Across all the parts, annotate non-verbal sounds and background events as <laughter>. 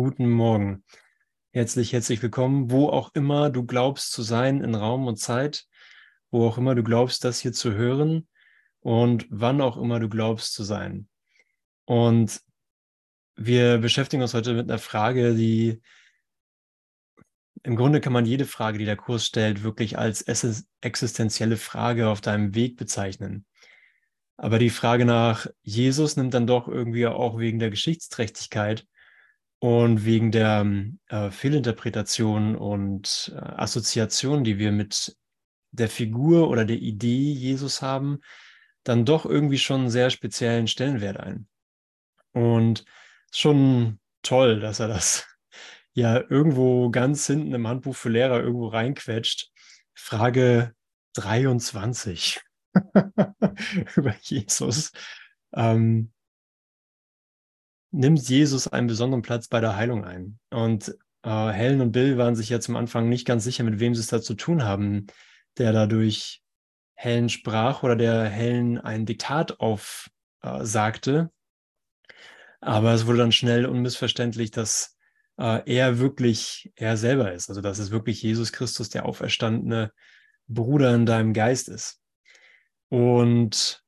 Guten Morgen. Herzlich, herzlich willkommen, wo auch immer du glaubst zu sein in Raum und Zeit, wo auch immer du glaubst, das hier zu hören und wann auch immer du glaubst zu sein. Und wir beschäftigen uns heute mit einer Frage, die im Grunde kann man jede Frage, die der Kurs stellt, wirklich als existenzielle Frage auf deinem Weg bezeichnen. Aber die Frage nach Jesus nimmt dann doch irgendwie auch wegen der Geschichtsträchtigkeit und wegen der äh, Fehlinterpretation und äh, Assoziation, die wir mit der Figur oder der Idee Jesus haben, dann doch irgendwie schon einen sehr speziellen Stellenwert ein. Und schon toll, dass er das <laughs> ja irgendwo ganz hinten im Handbuch für Lehrer irgendwo reinquetscht. Frage 23 <laughs> über Jesus. Ähm, nimmt Jesus einen besonderen Platz bei der Heilung ein. Und äh, Helen und Bill waren sich ja zum Anfang nicht ganz sicher, mit wem sie es da zu tun haben, der dadurch Helen sprach oder der Helen ein Diktat aufsagte. Äh, Aber es wurde dann schnell unmissverständlich, dass äh, er wirklich er selber ist. Also dass es wirklich Jesus Christus, der auferstandene Bruder in deinem Geist ist. Und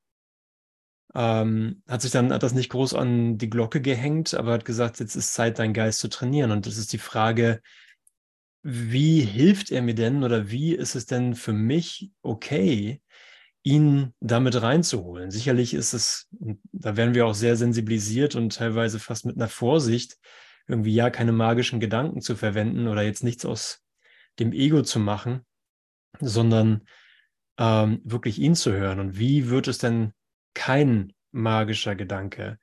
ähm, hat sich dann, hat das nicht groß an die Glocke gehängt, aber hat gesagt, jetzt ist Zeit, deinen Geist zu trainieren. Und das ist die Frage, wie hilft er mir denn oder wie ist es denn für mich okay, ihn damit reinzuholen? Sicherlich ist es, da werden wir auch sehr sensibilisiert und teilweise fast mit einer Vorsicht, irgendwie ja keine magischen Gedanken zu verwenden oder jetzt nichts aus dem Ego zu machen, sondern ähm, wirklich ihn zu hören. Und wie wird es denn kein magischer Gedanke,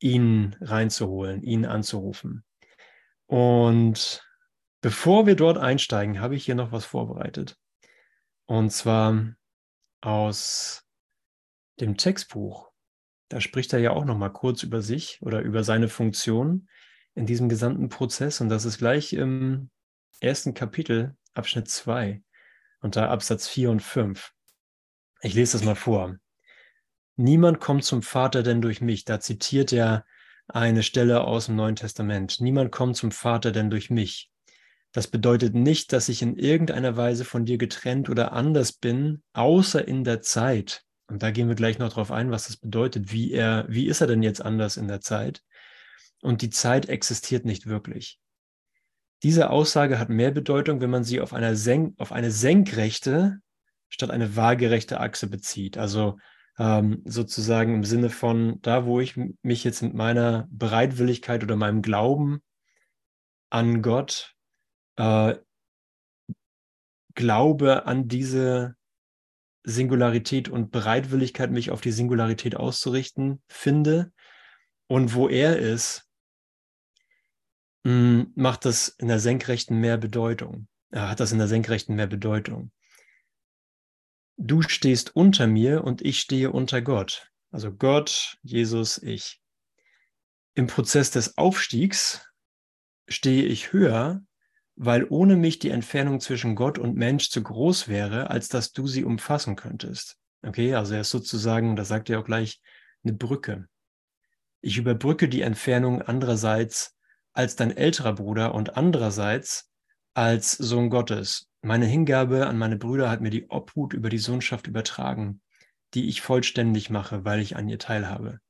ihn reinzuholen, ihn anzurufen. Und bevor wir dort einsteigen, habe ich hier noch was vorbereitet. Und zwar aus dem Textbuch. Da spricht er ja auch noch mal kurz über sich oder über seine Funktion in diesem gesamten Prozess. Und das ist gleich im ersten Kapitel, Abschnitt 2, unter Absatz 4 und 5. Ich lese das mal vor. Niemand kommt zum Vater denn durch mich. Da zitiert er eine Stelle aus dem Neuen Testament. Niemand kommt zum Vater denn durch mich. Das bedeutet nicht, dass ich in irgendeiner Weise von dir getrennt oder anders bin, außer in der Zeit. Und da gehen wir gleich noch drauf ein, was das bedeutet. Wie er, wie ist er denn jetzt anders in der Zeit? Und die Zeit existiert nicht wirklich. Diese Aussage hat mehr Bedeutung, wenn man sie auf, auf eine senkrechte statt eine waagerechte Achse bezieht. Also ähm, sozusagen im Sinne von da, wo ich mich jetzt mit meiner Bereitwilligkeit oder meinem Glauben an Gott äh, glaube an diese Singularität und Bereitwilligkeit, mich auf die Singularität auszurichten, finde. Und wo er ist, mm, macht das in der Senkrechten mehr Bedeutung. Er hat das in der Senkrechten mehr Bedeutung du stehst unter mir und ich stehe unter Gott. Also Gott, Jesus, ich. Im Prozess des Aufstiegs stehe ich höher, weil ohne mich die Entfernung zwischen Gott und Mensch zu groß wäre, als dass du sie umfassen könntest. Okay, also er ist sozusagen, da sagt er auch gleich, eine Brücke. Ich überbrücke die Entfernung andererseits als dein älterer Bruder und andererseits als Sohn Gottes. Meine Hingabe an meine Brüder hat mir die Obhut über die Sohnschaft übertragen, die ich vollständig mache, weil ich an ihr teilhabe.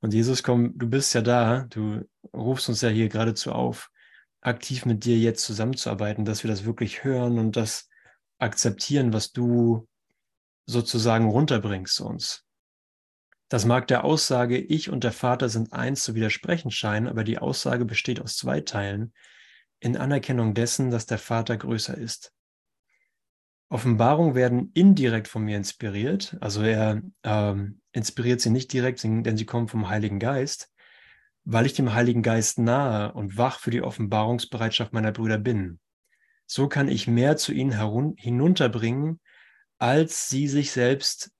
Und Jesus, komm, du bist ja da, du rufst uns ja hier geradezu auf, aktiv mit dir jetzt zusammenzuarbeiten, dass wir das wirklich hören und das akzeptieren, was du sozusagen runterbringst zu uns. Das mag der Aussage, ich und der Vater sind eins zu widersprechen scheinen, aber die Aussage besteht aus zwei Teilen, in Anerkennung dessen, dass der Vater größer ist. Offenbarungen werden indirekt von mir inspiriert. Also er ähm, inspiriert sie nicht direkt, denn sie kommen vom Heiligen Geist, weil ich dem Heiligen Geist nahe und wach für die Offenbarungsbereitschaft meiner Brüder bin. So kann ich mehr zu ihnen hinunterbringen, als sie sich selbst,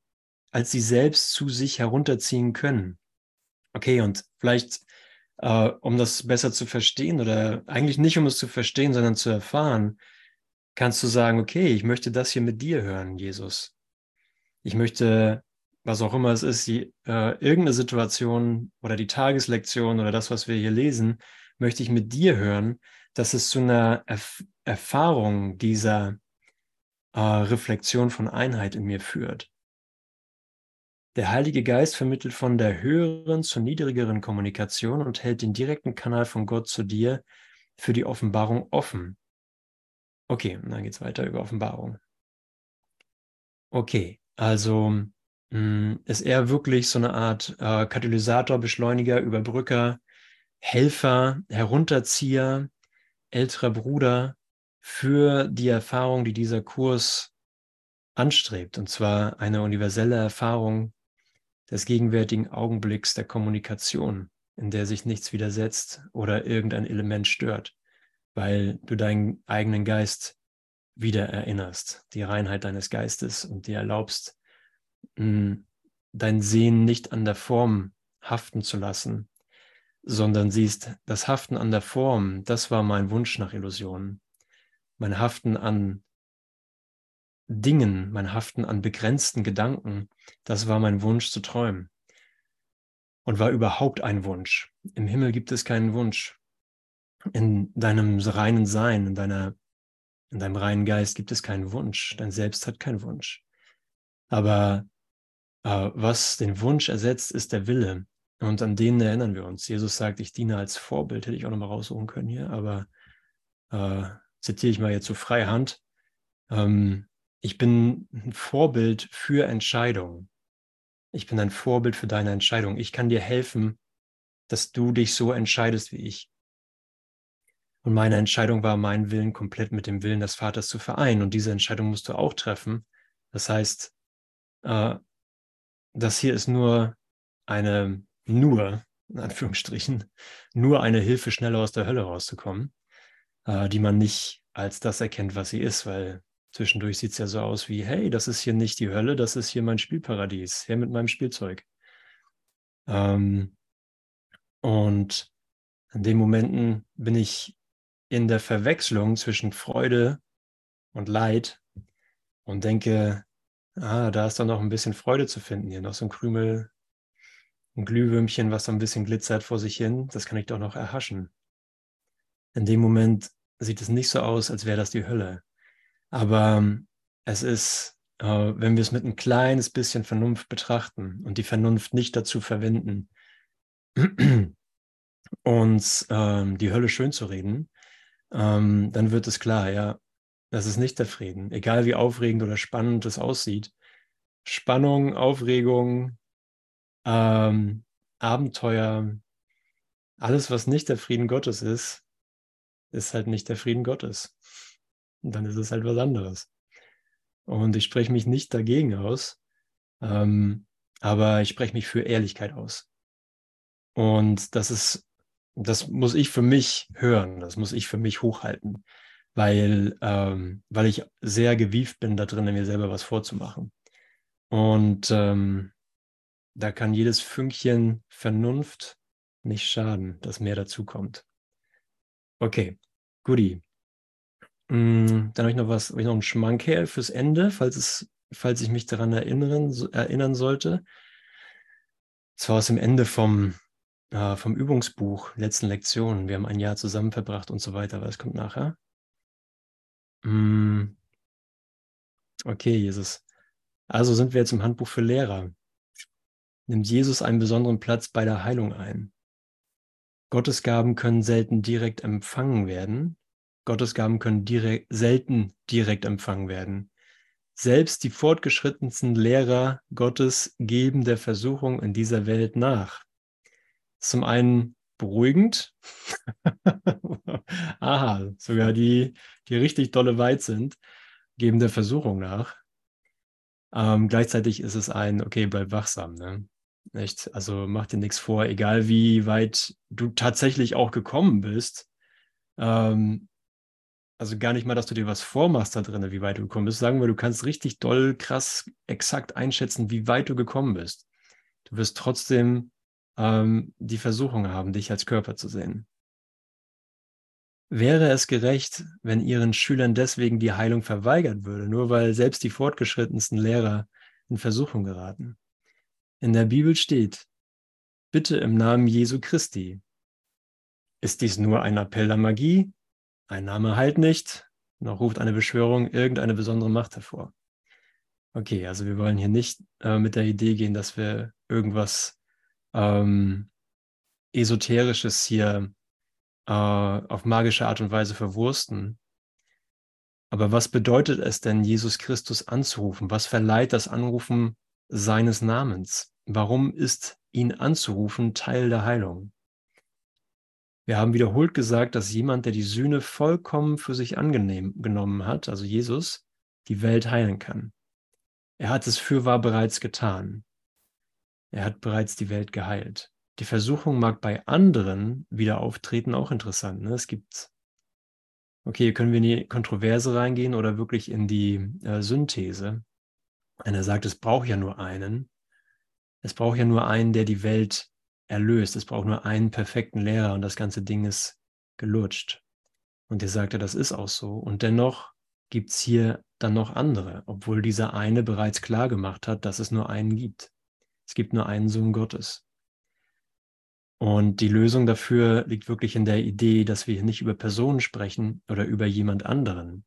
als sie selbst zu sich herunterziehen können. Okay, und vielleicht, äh, um das besser zu verstehen oder eigentlich nicht um es zu verstehen, sondern zu erfahren, kannst du sagen, okay, ich möchte das hier mit dir hören, Jesus. Ich möchte was auch immer es ist, die, äh, irgendeine Situation oder die Tageslektion oder das, was wir hier lesen, möchte ich mit dir hören, dass es zu einer Erf Erfahrung dieser äh, Reflexion von Einheit in mir führt. Der Heilige Geist vermittelt von der höheren zur niedrigeren Kommunikation und hält den direkten Kanal von Gott zu dir für die Offenbarung offen. Okay, dann geht es weiter über Offenbarung. Okay, also mh, hm, ist er wirklich so eine Art äh, Katalysator, Beschleuniger, Überbrücker, Helfer, Herunterzieher, älterer Bruder für die Erfahrung, die dieser Kurs anstrebt, und zwar eine universelle Erfahrung des gegenwärtigen Augenblicks der Kommunikation, in der sich nichts widersetzt oder irgendein Element stört, weil du deinen eigenen Geist wieder erinnerst, die Reinheit deines Geistes und dir erlaubst, hm, dein Sehen nicht an der Form haften zu lassen, sondern siehst, das Haften an der Form, das war mein Wunsch nach Illusionen. Mein Haften an Dingen, mein Haften an begrenzten Gedanken, das war mein Wunsch zu träumen. Und war überhaupt ein Wunsch. Im Himmel gibt es keinen Wunsch. In deinem reinen Sein, in, deiner, in deinem reinen Geist gibt es keinen Wunsch. Dein Selbst hat keinen Wunsch. Aber äh, was den Wunsch ersetzt, ist der Wille. Und an den erinnern wir uns. Jesus sagt, ich diene als Vorbild, hätte ich auch nochmal raussuchen können hier, aber äh, zitiere ich mal jetzt so freie Hand. Ähm, ich bin ein Vorbild für Entscheidungen. Ich bin ein Vorbild für deine Entscheidung. Ich kann dir helfen, dass du dich so entscheidest wie ich. Und meine Entscheidung war, meinen Willen komplett mit dem Willen des Vaters zu vereinen. Und diese Entscheidung musst du auch treffen. Das heißt, äh, das hier ist nur eine nur, in Anführungsstrichen, nur eine Hilfe, schneller aus der Hölle rauszukommen, äh, die man nicht als das erkennt, was sie ist, weil zwischendurch sieht es ja so aus wie, hey, das ist hier nicht die Hölle, das ist hier mein Spielparadies, her mit meinem Spielzeug. Ähm, und in den Momenten bin ich in der Verwechslung zwischen Freude und Leid und denke, ah, da ist doch noch ein bisschen Freude zu finden, hier noch so ein Krümel ein Glühwürmchen, was so ein bisschen glitzert vor sich hin, das kann ich doch noch erhaschen. In dem Moment sieht es nicht so aus, als wäre das die Hölle. Aber ähm, es ist, äh, wenn wir es mit ein kleines bisschen Vernunft betrachten und die Vernunft nicht dazu verwenden, <clears throat> uns ähm, die Hölle schön zu reden, ähm, dann wird es klar, ja, das ist nicht der Frieden. Egal wie aufregend oder spannend es aussieht. Spannung, Aufregung, ähm, Abenteuer, alles, was nicht der Frieden Gottes ist, ist halt nicht der Frieden Gottes. Dann ist es halt was anderes. Und ich spreche mich nicht dagegen aus, ähm, aber ich spreche mich für Ehrlichkeit aus. Und das ist, das muss ich für mich hören, das muss ich für mich hochhalten, weil, ähm, weil ich sehr gewieft bin, da drin mir selber was vorzumachen. Und ähm, da kann jedes Fünkchen Vernunft nicht schaden, dass mehr dazu kommt. Okay, guti. Mm, dann habe ich noch was, habe ich noch einen Schmankerl fürs Ende, falls es, falls ich mich daran erinnern, erinnern sollte. Zwar aus dem Ende vom, äh, vom Übungsbuch, letzten Lektionen. Wir haben ein Jahr zusammen verbracht und so weiter, aber es kommt nachher. Mm, okay, Jesus. Also sind wir jetzt im Handbuch für Lehrer nimmt Jesus einen besonderen Platz bei der Heilung ein. Gottesgaben können selten direkt empfangen werden. Gottesgaben können direkt, selten direkt empfangen werden. Selbst die fortgeschrittensten Lehrer Gottes geben der Versuchung in dieser Welt nach. Zum einen beruhigend. <laughs> Aha, sogar die, die richtig dolle weit sind, geben der Versuchung nach. Ähm, gleichzeitig ist es ein, okay, bleib wachsam. Ne? Echt? Also mach dir nichts vor, egal wie weit du tatsächlich auch gekommen bist. Ähm, also gar nicht mal, dass du dir was vormachst da drin, wie weit du gekommen bist. Sagen wir, du kannst richtig doll, krass, exakt einschätzen, wie weit du gekommen bist. Du wirst trotzdem ähm, die Versuchung haben, dich als Körper zu sehen. Wäre es gerecht, wenn ihren Schülern deswegen die Heilung verweigert würde, nur weil selbst die fortgeschrittensten Lehrer in Versuchung geraten? in der Bibel steht, bitte im Namen Jesu Christi. Ist dies nur ein Appell der Magie? Ein Name halt nicht, noch ruft eine Beschwörung irgendeine besondere Macht hervor. Okay, also wir wollen hier nicht äh, mit der Idee gehen, dass wir irgendwas ähm, Esoterisches hier äh, auf magische Art und Weise verwursten. Aber was bedeutet es denn, Jesus Christus anzurufen? Was verleiht das Anrufen seines Namens? Warum ist ihn anzurufen Teil der Heilung? Wir haben wiederholt gesagt, dass jemand, der die Sühne vollkommen für sich angenommen hat, also Jesus, die Welt heilen kann. Er hat es fürwahr bereits getan. Er hat bereits die Welt geheilt. Die Versuchung mag bei anderen wieder auftreten, auch interessant. Ne? Es gibt, okay, können wir in die Kontroverse reingehen oder wirklich in die äh, Synthese? Einer sagt, es braucht ja nur einen. Es braucht ja nur einen, der die Welt erlöst. Es braucht nur einen perfekten Lehrer und das ganze Ding ist gelutscht. Und der sagte, das ist auch so. Und dennoch gibt es hier dann noch andere, obwohl dieser eine bereits klar gemacht hat, dass es nur einen gibt. Es gibt nur einen Sohn Gottes. Und die Lösung dafür liegt wirklich in der Idee, dass wir hier nicht über Personen sprechen oder über jemand anderen,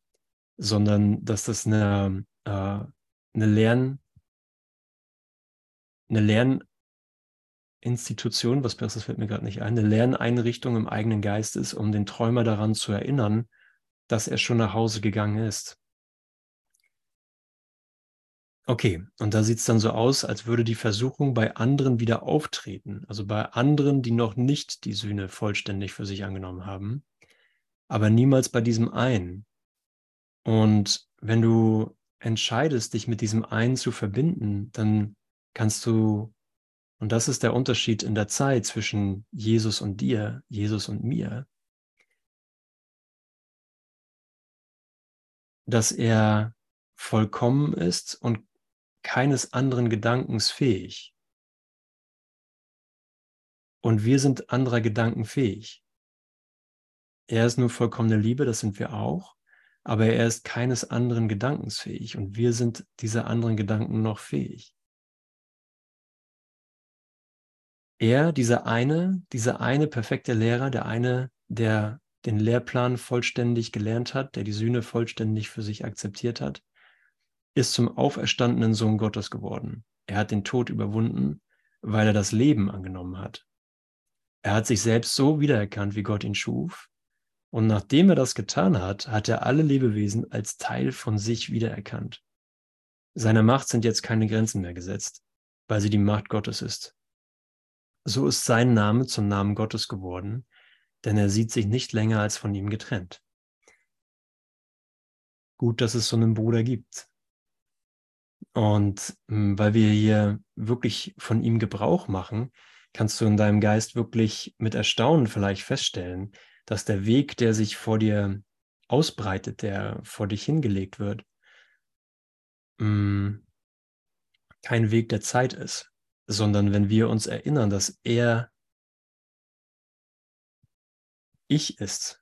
sondern dass das eine, äh, eine Lern, eine Lerninstitution, was besseres fällt mir gerade nicht ein, eine Lerneinrichtung im eigenen Geist ist, um den Träumer daran zu erinnern, dass er schon nach Hause gegangen ist. Okay, und da sieht es dann so aus, als würde die Versuchung bei anderen wieder auftreten, also bei anderen, die noch nicht die Sühne vollständig für sich angenommen haben, aber niemals bei diesem einen. Und wenn du entscheidest, dich mit diesem einen zu verbinden, dann kannst du, und das ist der Unterschied in der Zeit zwischen Jesus und dir, Jesus und mir, dass er vollkommen ist und keines anderen Gedankens fähig. Und wir sind anderer Gedanken fähig. Er ist nur vollkommene Liebe, das sind wir auch, aber er ist keines anderen Gedankens fähig und wir sind dieser anderen Gedanken noch fähig. Er, dieser eine, dieser eine perfekte Lehrer, der eine, der den Lehrplan vollständig gelernt hat, der die Sühne vollständig für sich akzeptiert hat, ist zum auferstandenen Sohn Gottes geworden. Er hat den Tod überwunden, weil er das Leben angenommen hat. Er hat sich selbst so wiedererkannt, wie Gott ihn schuf. Und nachdem er das getan hat, hat er alle Lebewesen als Teil von sich wiedererkannt. Seiner Macht sind jetzt keine Grenzen mehr gesetzt, weil sie die Macht Gottes ist. So ist sein Name zum Namen Gottes geworden, denn er sieht sich nicht länger als von ihm getrennt. Gut, dass es so einen Bruder gibt, und hm, weil wir hier wirklich von ihm Gebrauch machen, kannst du in deinem Geist wirklich mit Erstaunen vielleicht feststellen, dass der Weg, der sich vor dir ausbreitet, der vor dich hingelegt wird, hm, kein Weg der Zeit ist, sondern wenn wir uns erinnern, dass er ich ist,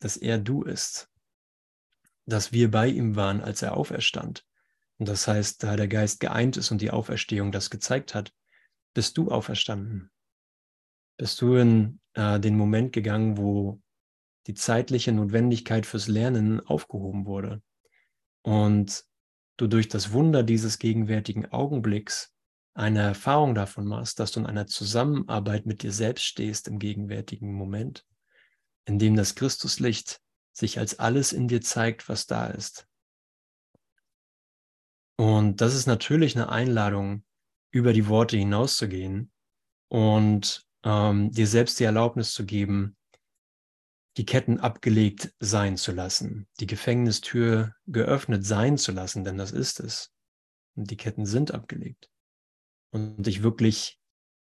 dass er du ist, dass wir bei ihm waren, als er auferstand, und das heißt, da der Geist geeint ist und die Auferstehung das gezeigt hat, bist du auferstanden. Bist du in äh, den Moment gegangen, wo die zeitliche Notwendigkeit fürs Lernen aufgehoben wurde und du durch das Wunder dieses gegenwärtigen Augenblicks eine Erfahrung davon machst, dass du in einer Zusammenarbeit mit dir selbst stehst im gegenwärtigen Moment, in dem das Christuslicht sich als alles in dir zeigt, was da ist. Und das ist natürlich eine Einladung, über die Worte hinauszugehen und ähm, dir selbst die Erlaubnis zu geben, die Ketten abgelegt sein zu lassen, die Gefängnistür geöffnet sein zu lassen, denn das ist es. Und die Ketten sind abgelegt. Und dich wirklich,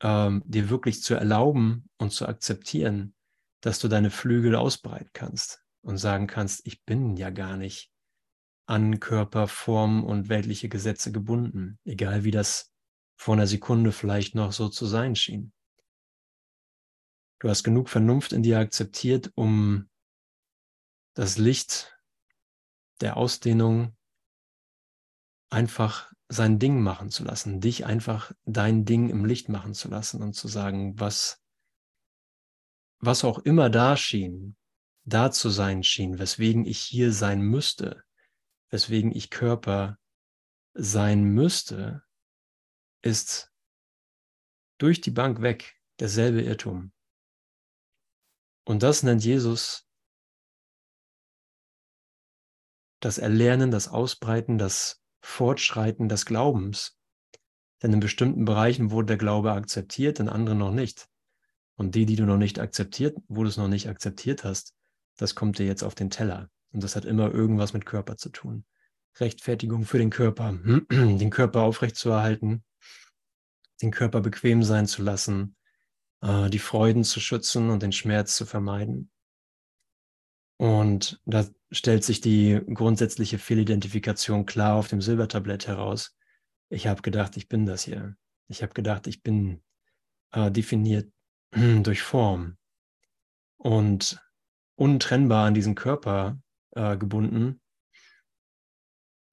ähm, dir wirklich zu erlauben und zu akzeptieren, dass du deine Flügel ausbreiten kannst und sagen kannst, ich bin ja gar nicht an Körper, Form und weltliche Gesetze gebunden, egal wie das vor einer Sekunde vielleicht noch so zu sein schien. Du hast genug Vernunft in dir akzeptiert, um das Licht der Ausdehnung einfach sein Ding machen zu lassen, dich einfach dein Ding im Licht machen zu lassen und zu sagen, was, was auch immer da schien, da zu sein schien, weswegen ich hier sein müsste, weswegen ich Körper sein müsste, ist durch die Bank weg derselbe Irrtum. Und das nennt Jesus das Erlernen, das Ausbreiten, das Fortschreiten des Glaubens. Denn in bestimmten Bereichen wurde der Glaube akzeptiert, in anderen noch nicht. Und die, die du noch nicht akzeptiert, wo du es noch nicht akzeptiert hast, das kommt dir jetzt auf den Teller. Und das hat immer irgendwas mit Körper zu tun. Rechtfertigung für den Körper, <clears throat> den Körper aufrechtzuerhalten, den Körper bequem sein zu lassen, äh, die Freuden zu schützen und den Schmerz zu vermeiden. Und da stellt sich die grundsätzliche Fehlidentifikation klar auf dem Silbertablett heraus. Ich habe gedacht, ich bin das hier. Ich habe gedacht, ich bin äh, definiert <clears throat> durch Form und untrennbar an diesen Körper äh, gebunden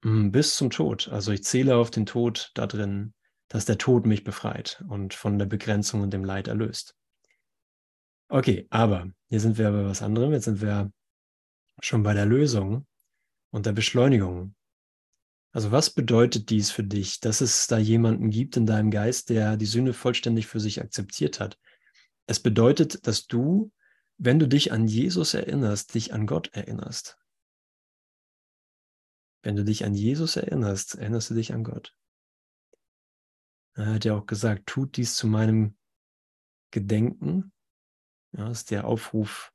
bis zum Tod. Also ich zähle auf den Tod da drin, dass der Tod mich befreit und von der Begrenzung und dem Leid erlöst. Okay, aber hier sind wir bei was anderem. Jetzt sind wir schon bei der Lösung und der Beschleunigung. Also was bedeutet dies für dich, dass es da jemanden gibt in deinem Geist, der die Sünde vollständig für sich akzeptiert hat? Es bedeutet, dass du, wenn du dich an Jesus erinnerst, dich an Gott erinnerst. Wenn du dich an Jesus erinnerst, erinnerst du dich an Gott. Er hat ja auch gesagt, tut dies zu meinem Gedenken. Ja, ist der Aufruf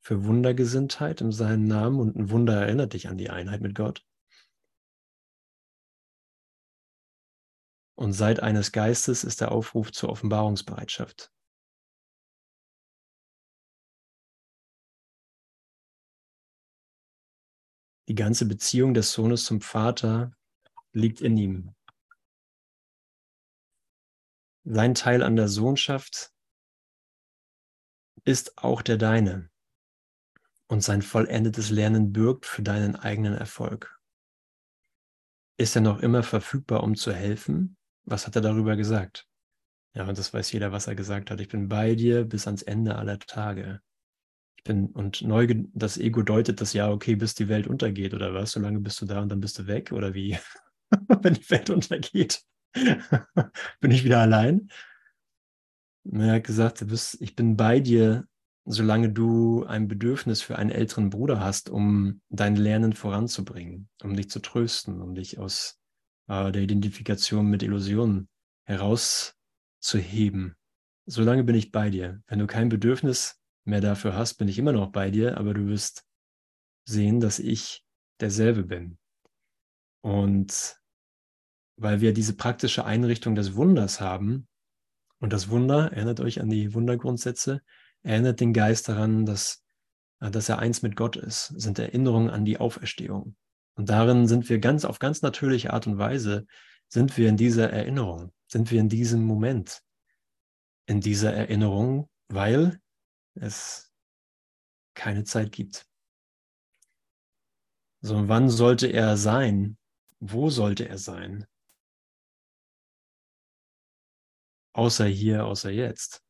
für Wundergesinntheit in seinem Namen und ein Wunder erinnert dich an die Einheit mit Gott. Und seit eines Geistes ist der Aufruf zur Offenbarungsbereitschaft. Die ganze Beziehung des Sohnes zum Vater liegt in ihm. Sein Teil an der Sohnschaft ist auch der deine und sein vollendetes Lernen bürgt für deinen eigenen Erfolg. Ist er noch immer verfügbar, um zu helfen? Was hat er darüber gesagt? Ja, und das weiß jeder, was er gesagt hat. Ich bin bei dir bis ans Ende aller Tage. Ich bin, und neu, das Ego deutet das ja, okay, bis die Welt untergeht oder was? Solange bist du da und dann bist du weg oder wie? <laughs> Wenn die Welt untergeht, <laughs> bin ich wieder allein. Er hat gesagt, bist, ich bin bei dir solange du ein Bedürfnis für einen älteren Bruder hast, um dein Lernen voranzubringen, um dich zu trösten, um dich aus äh, der Identifikation mit Illusionen herauszuheben. Solange bin ich bei dir. Wenn du kein Bedürfnis mehr dafür hast, bin ich immer noch bei dir, aber du wirst sehen, dass ich derselbe bin. Und weil wir diese praktische Einrichtung des Wunders haben, und das Wunder, erinnert euch an die Wundergrundsätze, erinnert den Geist daran, dass, äh, dass er eins mit Gott ist, sind Erinnerungen an die Auferstehung. Und darin sind wir ganz auf ganz natürliche Art und Weise, sind wir in dieser Erinnerung, sind wir in diesem Moment, in dieser Erinnerung, weil es keine Zeit gibt. So, wann sollte er sein? Wo sollte er sein? Außer hier, außer jetzt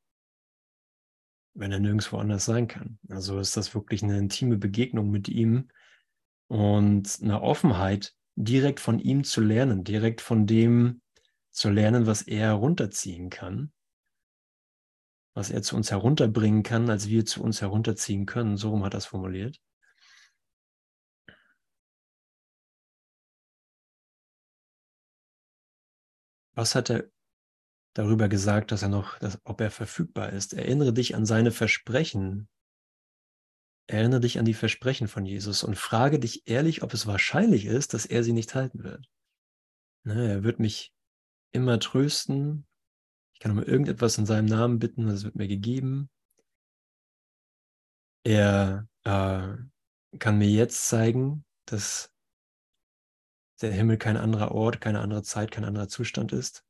wenn er nirgendwo anders sein kann. Also ist das wirklich eine intime Begegnung mit ihm und eine Offenheit, direkt von ihm zu lernen, direkt von dem zu lernen, was er herunterziehen kann, was er zu uns herunterbringen kann, als wir zu uns herunterziehen können. So rum hat er es formuliert. Was hat er darüber gesagt, dass er noch, dass, ob er verfügbar ist. Erinnere dich an seine Versprechen. Erinnere dich an die Versprechen von Jesus und frage dich ehrlich, ob es wahrscheinlich ist, dass er sie nicht halten wird. Ne, er wird mich immer trösten. Ich kann um irgendetwas in seinem Namen bitten es wird mir gegeben. Er äh, kann mir jetzt zeigen, dass der Himmel kein anderer Ort, keine andere Zeit, kein anderer Zustand ist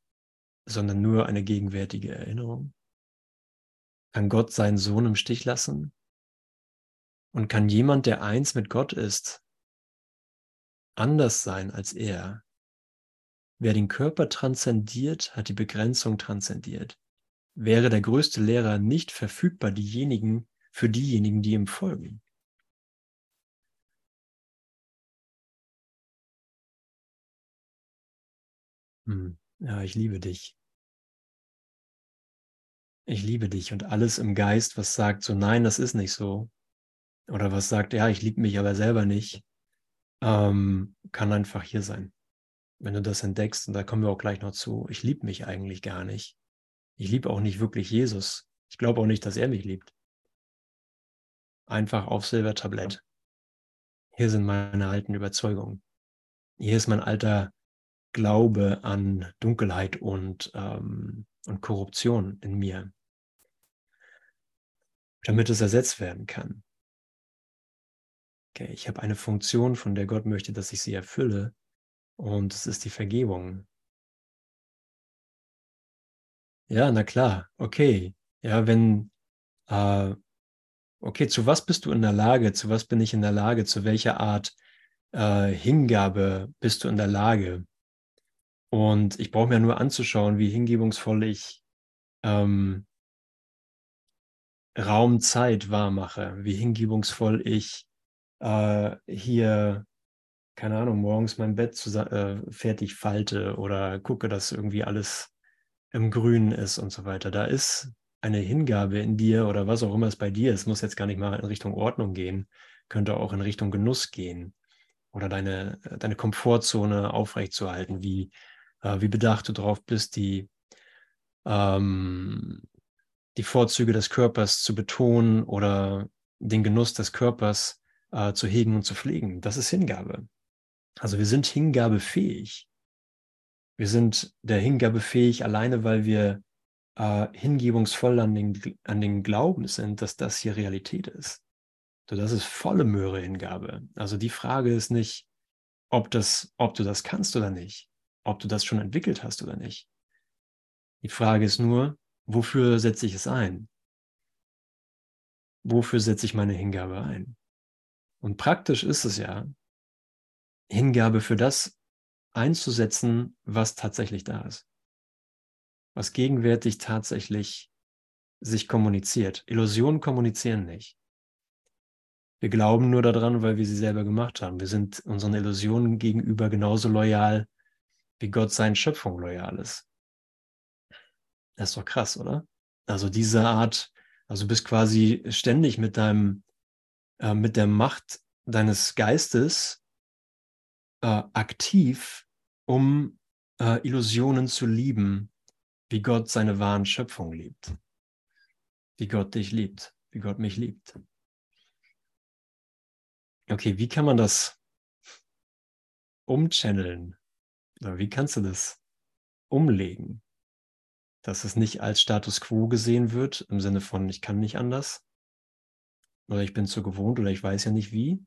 sondern nur eine gegenwärtige Erinnerung? Kann Gott seinen Sohn im Stich lassen? Und kann jemand, der eins mit Gott ist, anders sein als er? Wer den Körper transzendiert, hat die Begrenzung transzendiert. Wäre der größte Lehrer nicht verfügbar diejenigen, für diejenigen, die ihm folgen. Hm. Ja, ich liebe dich. Ich liebe dich und alles im Geist, was sagt, so nein, das ist nicht so. Oder was sagt, ja, ich liebe mich aber selber nicht, ähm, kann einfach hier sein. Wenn du das entdeckst, und da kommen wir auch gleich noch zu, ich liebe mich eigentlich gar nicht. Ich liebe auch nicht wirklich Jesus. Ich glaube auch nicht, dass er mich liebt. Einfach auf Silbertablett. Hier sind meine alten Überzeugungen. Hier ist mein alter Glaube an Dunkelheit und, ähm, und Korruption in mir, damit es ersetzt werden kann. Okay, ich habe eine Funktion, von der Gott möchte, dass ich sie erfülle, und es ist die Vergebung. Ja, na klar, okay. Ja, wenn, äh, okay, zu was bist du in der Lage? Zu was bin ich in der Lage? Zu welcher Art äh, Hingabe bist du in der Lage? Und ich brauche mir nur anzuschauen, wie hingebungsvoll ich ähm, Raum, Zeit wahr mache, wie hingebungsvoll ich äh, hier, keine Ahnung, morgens mein Bett äh, fertig falte oder gucke, dass irgendwie alles im Grünen ist und so weiter. Da ist eine Hingabe in dir oder was auch immer es bei dir ist, muss jetzt gar nicht mal in Richtung Ordnung gehen, könnte auch in Richtung Genuss gehen oder deine, deine Komfortzone aufrechtzuerhalten, wie äh, wie bedacht du darauf bist, die, ähm, die Vorzüge des Körpers zu betonen oder den Genuss des Körpers äh, zu hegen und zu pflegen. Das ist Hingabe. Also wir sind hingabefähig. Wir sind der Hingabe fähig alleine, weil wir äh, hingebungsvoll an den, an den Glauben sind, dass das hier Realität ist. So, das ist volle Möhre Hingabe. Also die Frage ist nicht, ob, das, ob du das kannst oder nicht ob du das schon entwickelt hast oder nicht. Die Frage ist nur, wofür setze ich es ein? Wofür setze ich meine Hingabe ein? Und praktisch ist es ja, Hingabe für das einzusetzen, was tatsächlich da ist. Was gegenwärtig tatsächlich sich kommuniziert. Illusionen kommunizieren nicht. Wir glauben nur daran, weil wir sie selber gemacht haben. Wir sind unseren Illusionen gegenüber genauso loyal wie Gott seinen Schöpfung loyal ist. Das ist doch krass, oder? Also diese Art, also du bist quasi ständig mit deinem, äh, mit der Macht deines Geistes äh, aktiv, um äh, Illusionen zu lieben, wie Gott seine wahren Schöpfung liebt. Wie Gott dich liebt, wie Gott mich liebt. Okay, wie kann man das umchanneln? Wie kannst du das umlegen, dass es nicht als Status quo gesehen wird, im Sinne von, ich kann nicht anders oder ich bin zu gewohnt oder ich weiß ja nicht wie.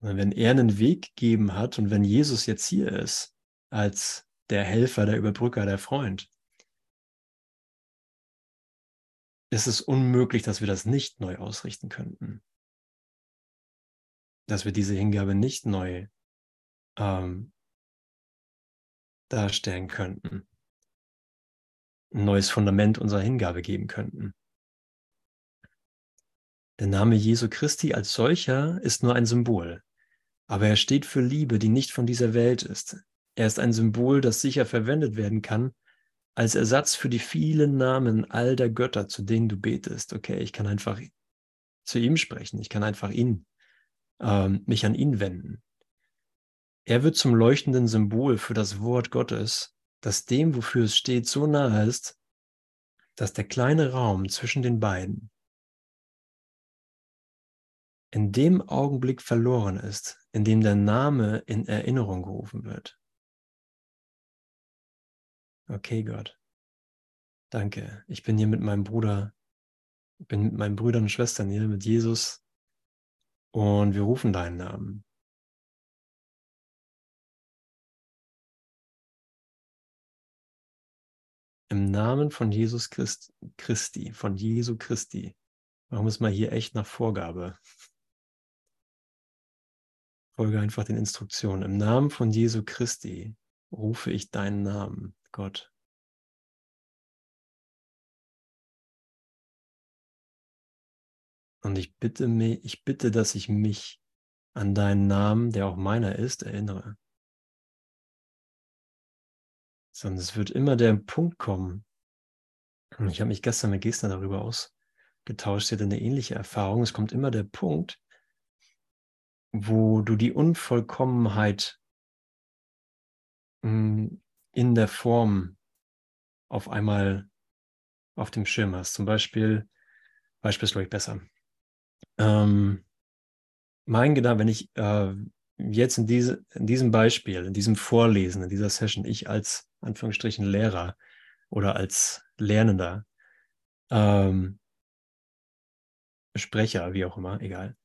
Wenn er einen Weg gegeben hat und wenn Jesus jetzt hier ist, als der Helfer, der Überbrücker, der Freund, ist es unmöglich, dass wir das nicht neu ausrichten könnten. Dass wir diese Hingabe nicht neu ähm, darstellen könnten, ein neues Fundament unserer Hingabe geben könnten. Der Name Jesu Christi als solcher ist nur ein Symbol, aber er steht für Liebe, die nicht von dieser Welt ist. Er ist ein Symbol, das sicher verwendet werden kann als Ersatz für die vielen Namen all der Götter, zu denen du betest. Okay, ich kann einfach zu ihm sprechen, ich kann einfach ihn, ähm, mich an ihn wenden. Er wird zum leuchtenden Symbol für das Wort Gottes, das dem, wofür es steht, so nahe ist, dass der kleine Raum zwischen den beiden in dem Augenblick verloren ist, in dem der Name in Erinnerung gerufen wird. Okay, Gott. Danke. Ich bin hier mit meinem Bruder, bin mit meinen Brüdern und Schwestern hier, mit Jesus. Und wir rufen deinen Namen. Im Namen von Jesus Christ, Christi, von Jesu Christi. Warum ist mal hier echt nach Vorgabe? Folge einfach den Instruktionen. Im Namen von Jesu Christi rufe ich deinen Namen, Gott. Und ich bitte, mich, ich bitte, dass ich mich an deinen Namen, der auch meiner ist, erinnere. Sondern es wird immer der Punkt kommen. Und ich habe mich gestern mit Gestern darüber ausgetauscht. Sie hatte eine ähnliche Erfahrung. Es kommt immer der Punkt, wo du die Unvollkommenheit hm, in der Form auf einmal auf dem Schirm hast. Zum Beispiel, Beispiel ist, glaube ich, besser. Ähm, mein Gedanke, wenn ich äh, jetzt in, diese, in diesem Beispiel, in diesem Vorlesen, in dieser Session, ich als Anführungsstrichen Lehrer oder als Lernender, ähm, Sprecher, wie auch immer, egal,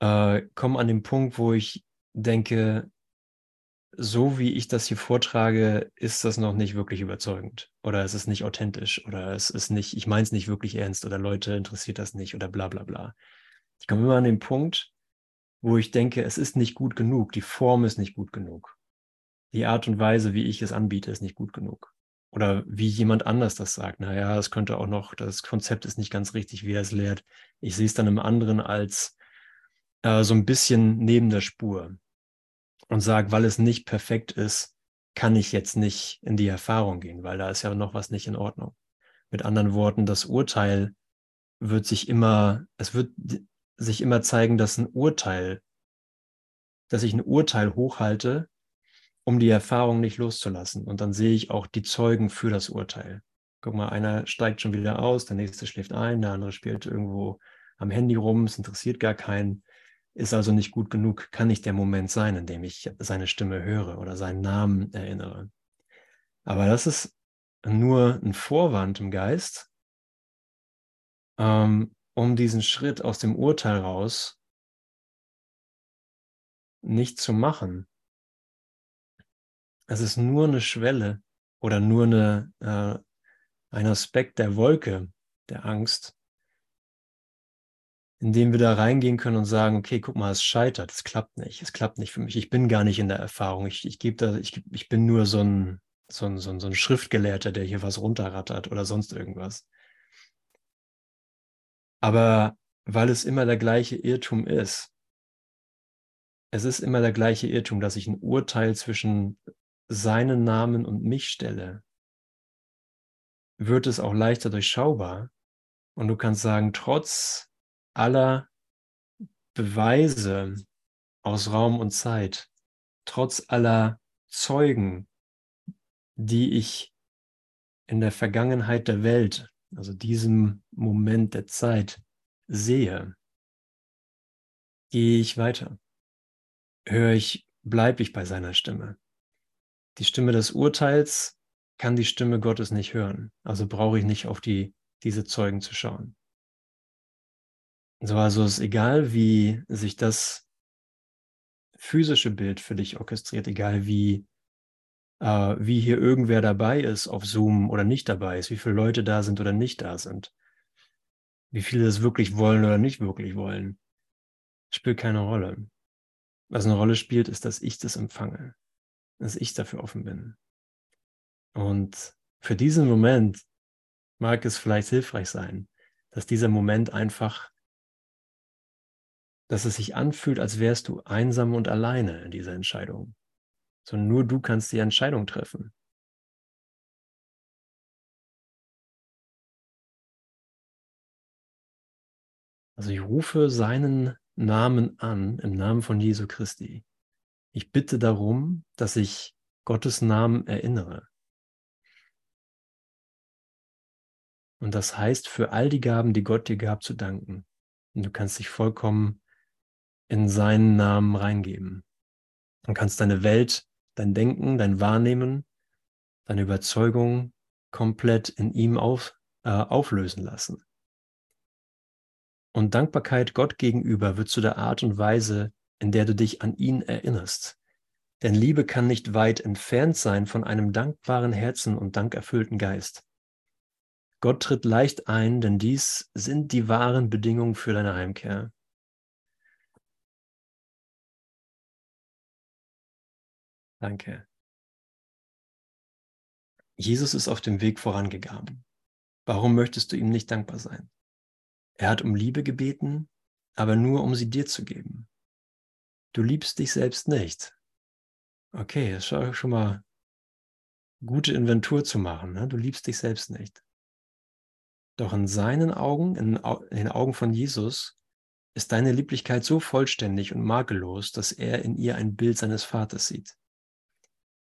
äh, komme an den Punkt, wo ich denke, so wie ich das hier vortrage, ist das noch nicht wirklich überzeugend oder es ist nicht authentisch oder es ist nicht, ich meine es nicht wirklich ernst oder Leute interessiert das nicht oder bla bla bla. Ich komme immer an den Punkt, wo ich denke, es ist nicht gut genug, die Form ist nicht gut genug. Die Art und Weise, wie ich es anbiete, ist nicht gut genug. Oder wie jemand anders das sagt. Naja, es könnte auch noch, das Konzept ist nicht ganz richtig, wie er es lehrt. Ich sehe es dann im anderen als äh, so ein bisschen neben der Spur und sage, weil es nicht perfekt ist, kann ich jetzt nicht in die Erfahrung gehen, weil da ist ja noch was nicht in Ordnung. Mit anderen Worten, das Urteil wird sich immer, es wird sich immer zeigen, dass ein Urteil, dass ich ein Urteil hochhalte, um die Erfahrung nicht loszulassen. Und dann sehe ich auch die Zeugen für das Urteil. Guck mal, einer steigt schon wieder aus, der nächste schläft ein, der andere spielt irgendwo am Handy rum, es interessiert gar keinen ist also nicht gut genug, kann nicht der Moment sein, in dem ich seine Stimme höre oder seinen Namen erinnere. Aber das ist nur ein Vorwand im Geist, ähm, um diesen Schritt aus dem Urteil raus nicht zu machen. Es ist nur eine Schwelle oder nur eine, äh, ein Aspekt der Wolke, der Angst, indem wir da reingehen können und sagen, okay, guck mal, es scheitert, es klappt nicht, es klappt nicht für mich, ich bin gar nicht in der Erfahrung, ich, ich gebe da, ich, ich bin nur so ein, so, ein, so, ein, so ein Schriftgelehrter, der hier was runterrattert oder sonst irgendwas. Aber weil es immer der gleiche Irrtum ist, es ist immer der gleiche Irrtum, dass ich ein Urteil zwischen seinen Namen und mich stelle, wird es auch leichter durchschaubar. Und du kannst sagen, trotz aller Beweise aus Raum und Zeit, trotz aller Zeugen, die ich in der Vergangenheit der Welt, also diesem Moment der Zeit, sehe, gehe ich weiter. Höre ich, bleibe ich bei seiner Stimme. Die Stimme des Urteils kann die Stimme Gottes nicht hören. Also brauche ich nicht auf die, diese Zeugen zu schauen. So, also ist egal, wie sich das physische Bild für dich orchestriert, egal wie, äh, wie hier irgendwer dabei ist auf Zoom oder nicht dabei ist, wie viele Leute da sind oder nicht da sind, wie viele das wirklich wollen oder nicht wirklich wollen, spielt keine Rolle. Was eine Rolle spielt, ist, dass ich das empfange, dass ich dafür offen bin. Und für diesen Moment mag es vielleicht hilfreich sein, dass dieser Moment einfach dass es sich anfühlt, als wärst du einsam und alleine in dieser Entscheidung. Sondern nur du kannst die Entscheidung treffen. Also ich rufe seinen Namen an im Namen von Jesu Christi. Ich bitte darum, dass ich Gottes Namen erinnere. Und das heißt, für all die Gaben, die Gott dir gab, zu danken. Und du kannst dich vollkommen in seinen Namen reingeben. Du kannst deine Welt, dein Denken, dein Wahrnehmen, deine Überzeugung komplett in ihm auf, äh, auflösen lassen. Und Dankbarkeit Gott gegenüber wird zu der Art und Weise, in der du dich an ihn erinnerst. Denn Liebe kann nicht weit entfernt sein von einem dankbaren Herzen und dankerfüllten Geist. Gott tritt leicht ein, denn dies sind die wahren Bedingungen für deine Heimkehr. Danke. Jesus ist auf dem Weg vorangegangen. Warum möchtest du ihm nicht dankbar sein? Er hat um Liebe gebeten, aber nur um sie dir zu geben. Du liebst dich selbst nicht. Okay, das ist schon mal gute Inventur zu machen. Ne? Du liebst dich selbst nicht. Doch in seinen Augen, in, in den Augen von Jesus, ist deine Lieblichkeit so vollständig und makellos, dass er in ihr ein Bild seines Vaters sieht.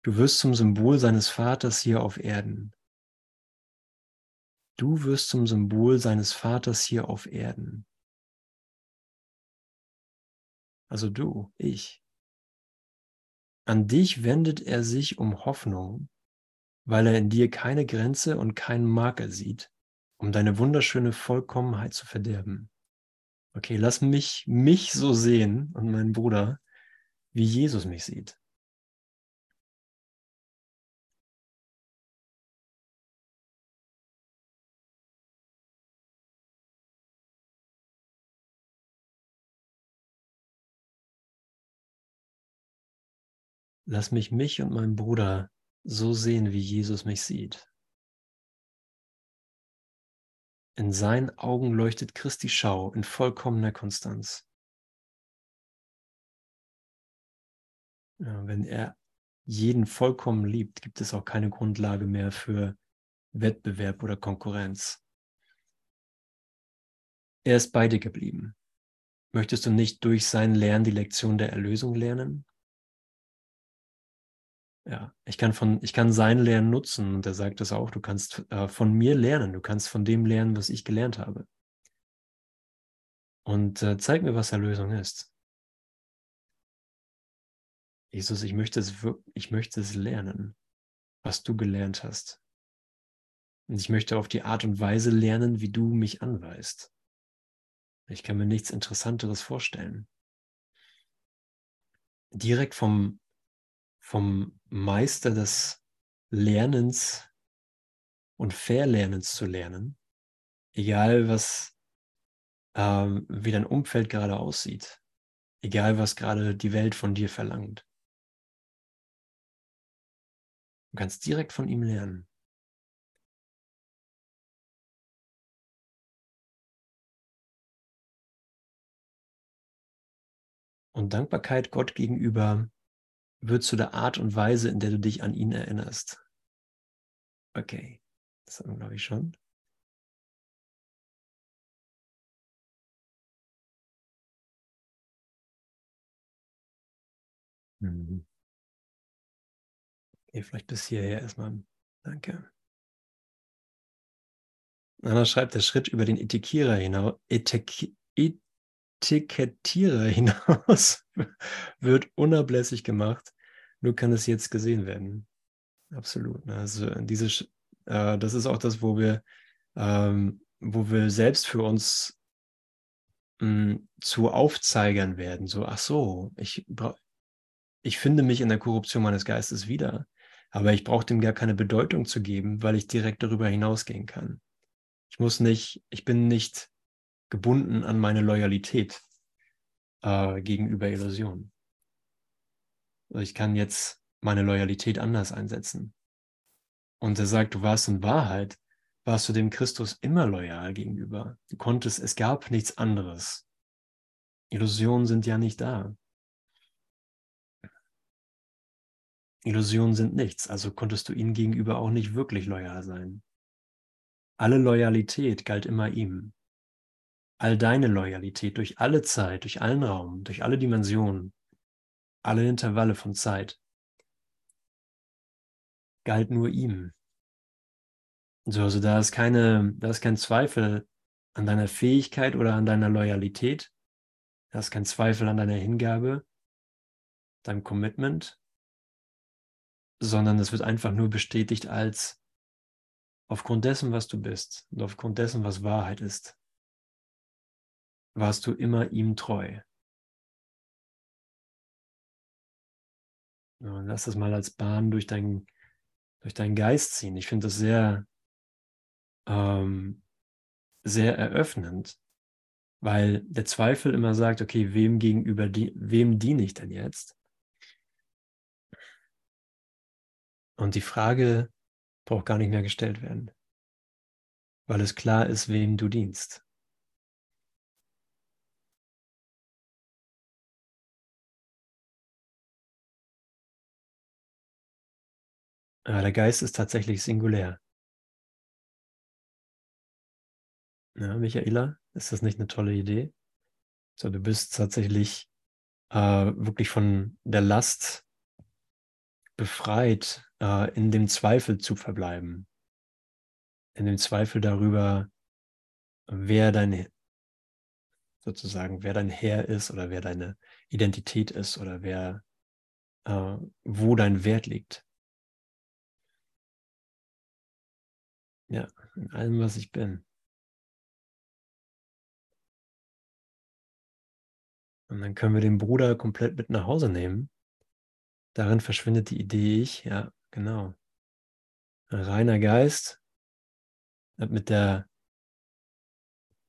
Du wirst zum Symbol seines Vaters hier auf Erden. Du wirst zum Symbol seines Vaters hier auf Erden. Also du, ich. An dich wendet er sich um Hoffnung, weil er in dir keine Grenze und keinen Makel sieht, um deine wunderschöne Vollkommenheit zu verderben. Okay, lass mich mich so sehen und meinen Bruder, wie Jesus mich sieht. Lass mich mich und meinen Bruder so sehen, wie Jesus mich sieht. In seinen Augen leuchtet Christi Schau in vollkommener Konstanz. Ja, wenn er jeden vollkommen liebt, gibt es auch keine Grundlage mehr für Wettbewerb oder Konkurrenz. Er ist bei dir geblieben. Möchtest du nicht durch sein Lernen die Lektion der Erlösung lernen? Ja, ich kann von, ich kann sein Lernen nutzen und er sagt das auch, du kannst äh, von mir lernen, du kannst von dem lernen, was ich gelernt habe. Und äh, zeig mir, was Erlösung ist. Jesus, ich möchte, es, ich möchte es lernen, was du gelernt hast. Und ich möchte auf die Art und Weise lernen, wie du mich anweist. Ich kann mir nichts Interessanteres vorstellen. Direkt vom vom Meister des Lernens und Verlernens zu lernen, egal was, ähm, wie dein Umfeld gerade aussieht, egal was gerade die Welt von dir verlangt. Du kannst direkt von ihm lernen. Und Dankbarkeit Gott gegenüber wird zu der Art und Weise, in der du dich an ihn erinnerst. Okay, das haben wir, glaube ich, schon. Mhm. Okay, vielleicht bis hierher erstmal. Danke. Anna schreibt, der Schritt über den Etikettierer hinaus, Etik Etikettierer <laughs> hinaus wird unablässig gemacht. Nur kann es jetzt gesehen werden. Absolut. Ne? Also diese, äh, das ist auch das, wo wir, ähm, wo wir selbst für uns mh, hm, zu Aufzeigern werden. So, ach so, ich, ich finde mich in der Korruption meines Geistes wieder, aber ich brauche dem gar keine Bedeutung zu geben, weil ich direkt darüber hinausgehen kann. Ich muss nicht, ich bin nicht gebunden an meine Loyalität äh, gegenüber Illusionen. Also ich kann jetzt meine Loyalität anders einsetzen. Und er sagt, du warst in Wahrheit, warst du dem Christus immer loyal gegenüber. Du konntest, es gab nichts anderes. Illusionen sind ja nicht da. Illusionen sind nichts, also konntest du ihm gegenüber auch nicht wirklich loyal sein. Alle Loyalität galt immer ihm all deine Loyalität durch alle Zeit, durch allen Raum, durch alle Dimensionen, alle Intervalle von Zeit, galt nur ihm. So, also da ist keine, da ist kein Zweifel an deiner Fähigkeit oder an deiner Loyalität. Da ist kein Zweifel an deiner Hingabe, deinem Commitment, sondern es wird einfach nur bestätigt als aufgrund dessen, was du bist und aufgrund dessen, was Wahrheit ist warst du immer ihm treu. Ja, lass das mal als Bahn durch, dein, durch deinen Geist ziehen. Ich finde das sehr, ähm, sehr eröffnend, weil der Zweifel immer sagt, okay, wem gegenüber, die, wem diene ich denn jetzt? Und die Frage braucht gar nicht mehr gestellt werden, weil es klar ist, wem du dienst. Aber der Geist ist tatsächlich singulär. Ja, Michaela, ist das nicht eine tolle Idee? So, du bist tatsächlich äh, wirklich von der Last befreit, äh, in dem Zweifel zu verbleiben. In dem Zweifel darüber, wer dein sozusagen, wer dein Herr ist oder wer deine Identität ist oder wer, äh, wo dein Wert liegt. Ja, in allem, was ich bin. Und dann können wir den Bruder komplett mit nach Hause nehmen. Darin verschwindet die Idee ich, ja, genau. Ein reiner Geist hat mit der,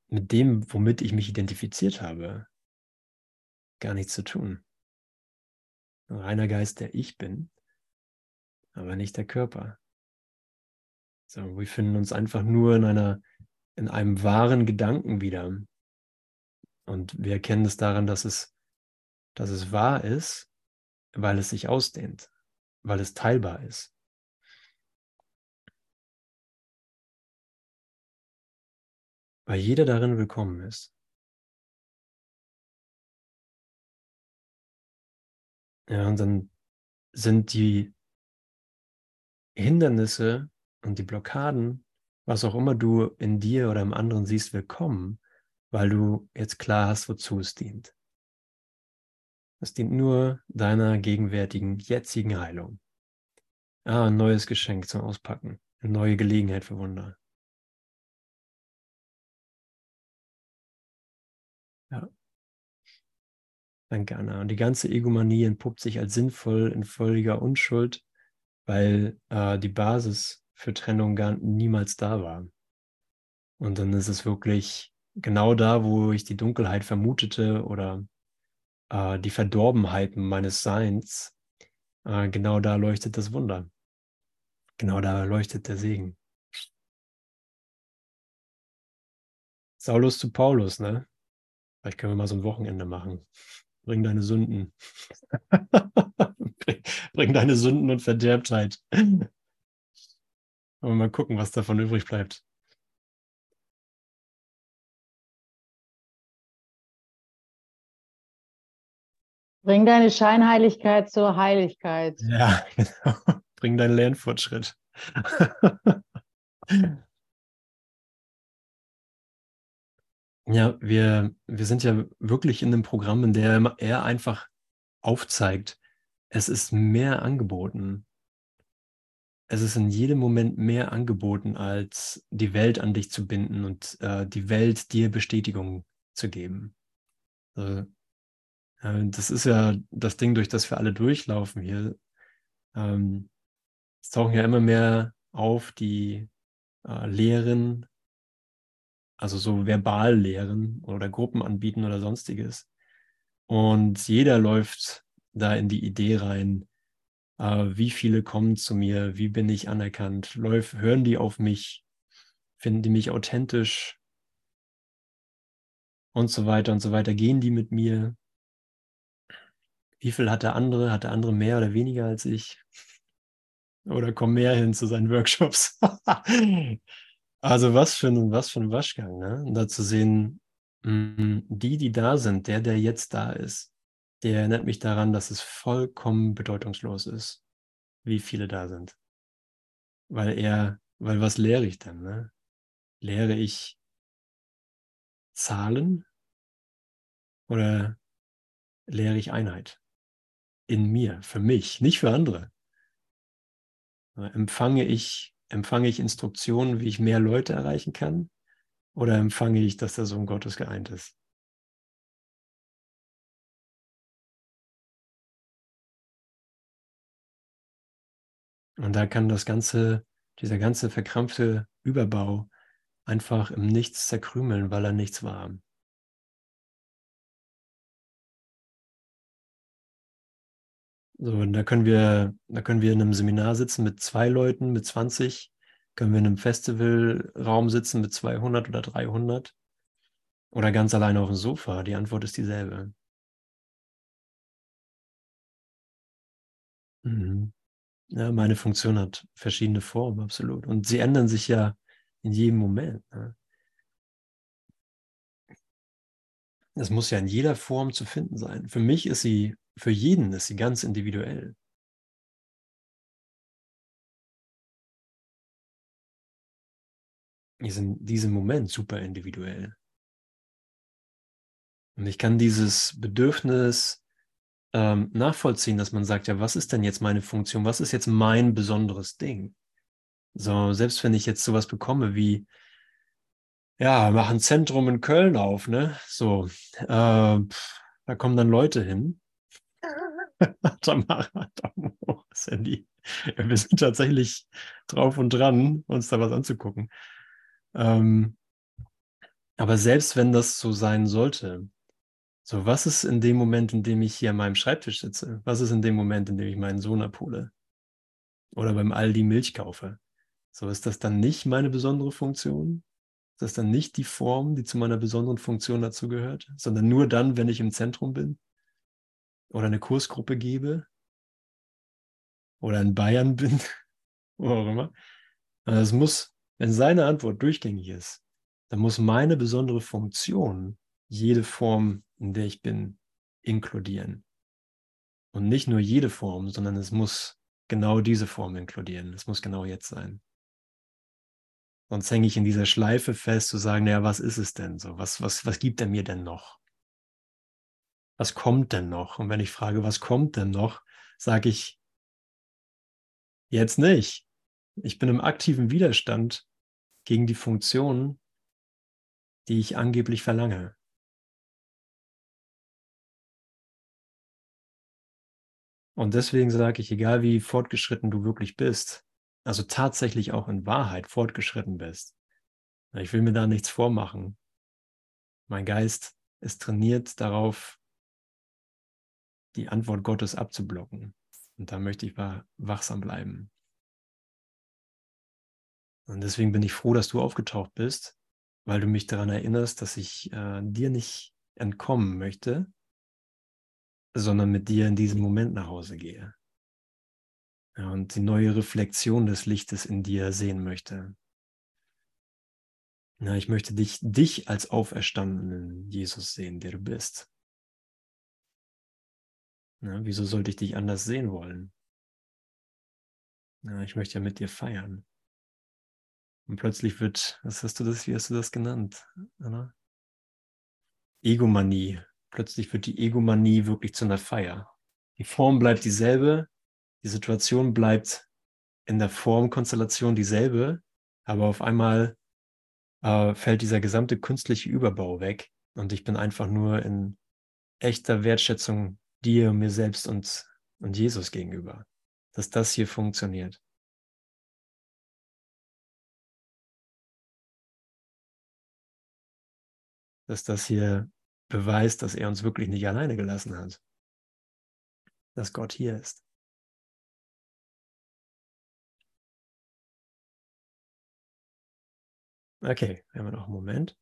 mit dem, womit ich mich identifiziert habe, gar nichts zu tun. Ein reiner Geist, der ich bin, aber nicht der Körper. So, wir finden uns einfach nur in einer, in einem wahren Gedanken wieder. Und wir erkennen es daran, dass es, dass es wahr ist, weil es sich ausdehnt, weil es teilbar ist. Weil jeder darin willkommen ist. Ja, und dann sind die Hindernisse und die Blockaden, was auch immer du in dir oder im anderen siehst, willkommen, weil du jetzt klar hast, wozu es dient. Es dient nur deiner gegenwärtigen, jetzigen Heilung. Ah, ein neues Geschenk zum Auspacken, eine neue Gelegenheit für Wunder. Ja. Danke, Anna. Und die ganze Egomanie entpuppt sich als sinnvoll in völliger Unschuld, weil äh, die Basis für Trennung gar niemals da war. Und dann ist es wirklich genau da, wo ich die Dunkelheit vermutete oder äh, die Verdorbenheiten meines Seins, äh, genau da leuchtet das Wunder. Genau da leuchtet der Segen. Saulus zu Paulus, ne? Vielleicht können wir mal so ein Wochenende machen. Bring deine Sünden. <laughs> bring, bring deine Sünden und Verderbtheit. Aber mal gucken, was davon übrig bleibt. Bring deine Scheinheiligkeit zur Heiligkeit. Ja, <laughs> genau. Bring deinen Lernfortschritt. <laughs> ja, wir, wir sind ja wirklich in einem Programm, in dem er einfach aufzeigt, es ist mehr angeboten. Es ist in jedem Moment mehr angeboten, als die Welt an dich zu binden und äh, die Welt dir Bestätigung zu geben. Also, das ist ja das Ding, durch das wir alle durchlaufen hier. Ähm, es tauchen ja immer mehr auf die äh, Lehren, also so Verballehren oder Gruppen anbieten oder sonstiges. Und jeder läuft da in die Idee rein, äh, wie viele kommen zu mir, wie bin ich anerkannt, Läuf, hören die auf mich, finden die mich authentisch und so weiter und so weiter, gehen die mit mir, wie viel hat der andere? Hat der andere mehr oder weniger als ich? Oder kommen mehr hin zu seinen Workshops? <laughs> also was für ein, was für ein Waschgang, ne? Und da zu sehen, mm, die, die da sind, der, der jetzt da ist, der erinnert mich daran, dass es vollkommen bedeutungslos ist, wie viele da sind. Weil er, weil was lehre ich dann, ne? Lehre ich Zahlen oder lehre ich Einheit? in mir, für mich, nicht für andere. Empfange ich, empfange ich Instruktionen, wie ich mehr Leute erreichen kann? Oder empfange ich, dass der Sohn Gottes geeint ist? Und da kann das ganze, dieser ganze verkrampfte Überbau einfach im Nichts zerkrümeln, weil er nichts war. So, und da können wir, da können wir in einem Seminar sitzen mit zwei Leuten, mit 20, können wir in einem Festivalraum sitzen mit 200 oder 300 oder ganz alleine auf dem Sofa. Die Antwort ist dieselbe. Mhm. Ja, meine Funktion hat verschiedene Formen, absolut. Und sie ändern sich ja in jedem Moment. Ne? Es muss ja in jeder Form zu finden sein. Für mich ist sie, für jeden ist sie ganz individuell. Die sind in diesem Moment super individuell. Und ich kann dieses Bedürfnis ähm, nachvollziehen, dass man sagt, ja, was ist denn jetzt meine Funktion? Was ist jetzt mein besonderes Ding? So, selbst wenn ich jetzt sowas bekomme wie, ja, mach ein Zentrum in Köln auf, ne? So, äh, da kommen dann Leute hin. <laughs> Sandy. Wir sind tatsächlich drauf und dran, uns da was anzugucken. Ähm, aber selbst wenn das so sein sollte, so, was ist in dem Moment, in dem ich hier an meinem Schreibtisch sitze? Was ist in dem Moment, in dem ich meinen Sohn abhole? Oder beim Aldi Milch kaufe? So, ist das dann nicht meine besondere Funktion? Ist das dann nicht die Form, die zu meiner besonderen Funktion dazu gehört, sondern nur dann, wenn ich im Zentrum bin? Oder eine Kursgruppe gebe? Oder in Bayern <laughs> bin? Wo auch immer. Also es muss, wenn seine Antwort durchgängig ist, dann muss meine besondere Funktion jede Form, in der ich bin, inkludieren. Und nicht nur jede Form, sondern es muss genau diese Form inkludieren. Es muss genau jetzt sein. Sonst hänge ich in dieser Schleife fest, zu sagen, naja, was ist es denn so? Was, was, was gibt er mir denn noch? Was kommt denn noch? Und wenn ich frage, was kommt denn noch, sage ich, jetzt nicht. Ich bin im aktiven Widerstand gegen die Funktion, die ich angeblich verlange. Und deswegen sage ich, egal wie fortgeschritten du wirklich bist, also tatsächlich auch in Wahrheit fortgeschritten bist, ich will mir da nichts vormachen. Mein Geist ist trainiert darauf, die Antwort Gottes abzublocken. Und da möchte ich wachsam bleiben. Und deswegen bin ich froh, dass du aufgetaucht bist, weil du mich daran erinnerst, dass ich äh, dir nicht entkommen möchte, sondern mit dir in diesem Moment nach Hause gehe. Ja, und die neue Reflexion des Lichtes in dir sehen möchte. Ja, ich möchte dich, dich als auferstandenen Jesus sehen, der du bist. Ja, wieso sollte ich dich anders sehen wollen? Ja, ich möchte ja mit dir feiern. Und plötzlich wird, was hast du das, wie hast du das genannt? Egomanie plötzlich wird die Egomanie wirklich zu einer Feier. Die Form bleibt dieselbe, die Situation bleibt in der Formkonstellation dieselbe, aber auf einmal äh, fällt dieser gesamte künstliche Überbau weg und ich bin einfach nur in echter Wertschätzung dir, mir selbst und, und Jesus gegenüber, dass das hier funktioniert. Dass das hier beweist, dass er uns wirklich nicht alleine gelassen hat. Dass Gott hier ist. Okay, wir haben noch einen Moment.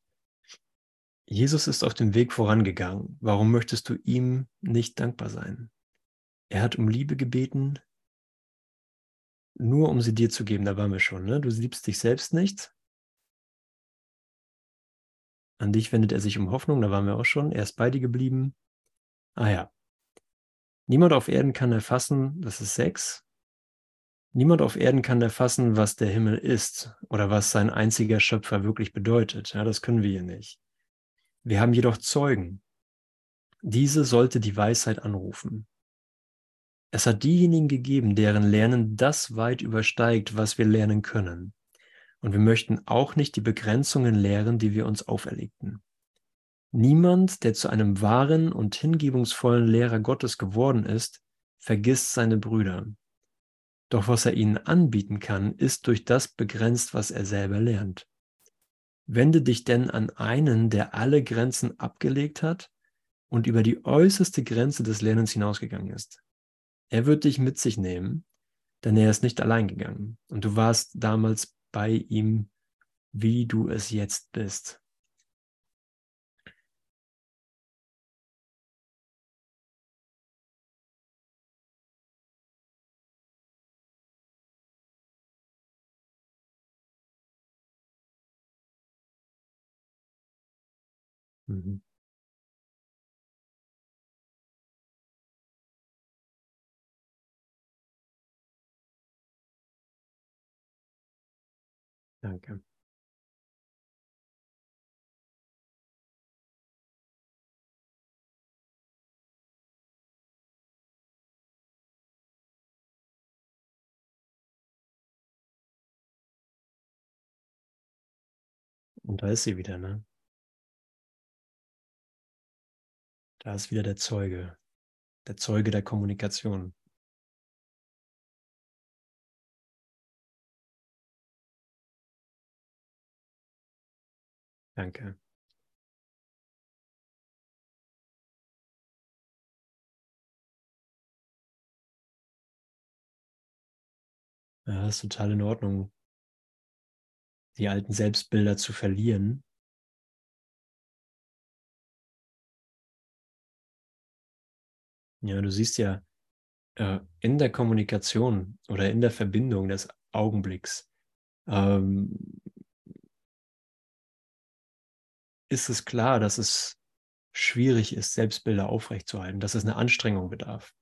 Jesus ist auf dem Weg vorangegangen. Warum möchtest du ihm nicht dankbar sein? Er hat um Liebe gebeten, nur um sie dir zu geben. Da waren wir schon. Ne? Du liebst dich selbst nicht. An dich wendet er sich um Hoffnung, da waren wir auch schon. Er ist bei dir geblieben. Ah ja. Niemand auf Erden kann erfassen, das ist sechs. Niemand auf Erden kann erfassen, was der Himmel ist oder was sein einziger Schöpfer wirklich bedeutet. Ja, das können wir hier nicht. Wir haben jedoch Zeugen. Diese sollte die Weisheit anrufen. Es hat diejenigen gegeben, deren Lernen das weit übersteigt, was wir lernen können. Und wir möchten auch nicht die Begrenzungen lehren, die wir uns auferlegten. Niemand, der zu einem wahren und hingebungsvollen Lehrer Gottes geworden ist, vergisst seine Brüder. Doch was er ihnen anbieten kann, ist durch das begrenzt, was er selber lernt. Wende dich denn an einen, der alle Grenzen abgelegt hat und über die äußerste Grenze des Lernens hinausgegangen ist. Er wird dich mit sich nehmen, denn er ist nicht allein gegangen. Und du warst damals bei ihm, wie du es jetzt bist. Mhm. Danke. Und da ist sie wieder, ne? Da ist wieder der Zeuge, der Zeuge der Kommunikation. Danke. Ja, ist total in Ordnung, die alten Selbstbilder zu verlieren. Ja, du siehst ja äh, in der Kommunikation oder in der Verbindung des Augenblicks ähm, ist es klar, dass es schwierig ist, Selbstbilder aufrechtzuerhalten, dass es eine Anstrengung bedarf.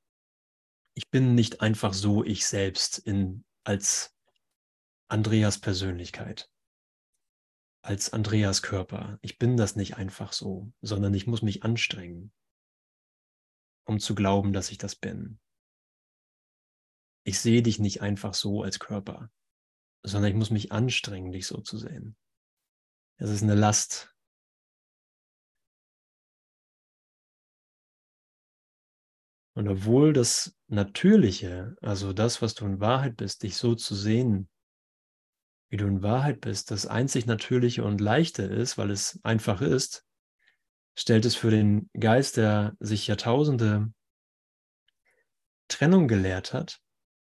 Ich bin nicht einfach so ich selbst in, als Andreas Persönlichkeit, als Andreas Körper. Ich bin das nicht einfach so, sondern ich muss mich anstrengen, um zu glauben, dass ich das bin. Ich sehe dich nicht einfach so als Körper, sondern ich muss mich anstrengen, dich so zu sehen. Es ist eine Last, Und obwohl das Natürliche, also das, was du in Wahrheit bist, dich so zu sehen, wie du in Wahrheit bist, das einzig Natürliche und Leichte ist, weil es einfach ist, stellt es für den Geist, der sich Jahrtausende Trennung gelehrt hat,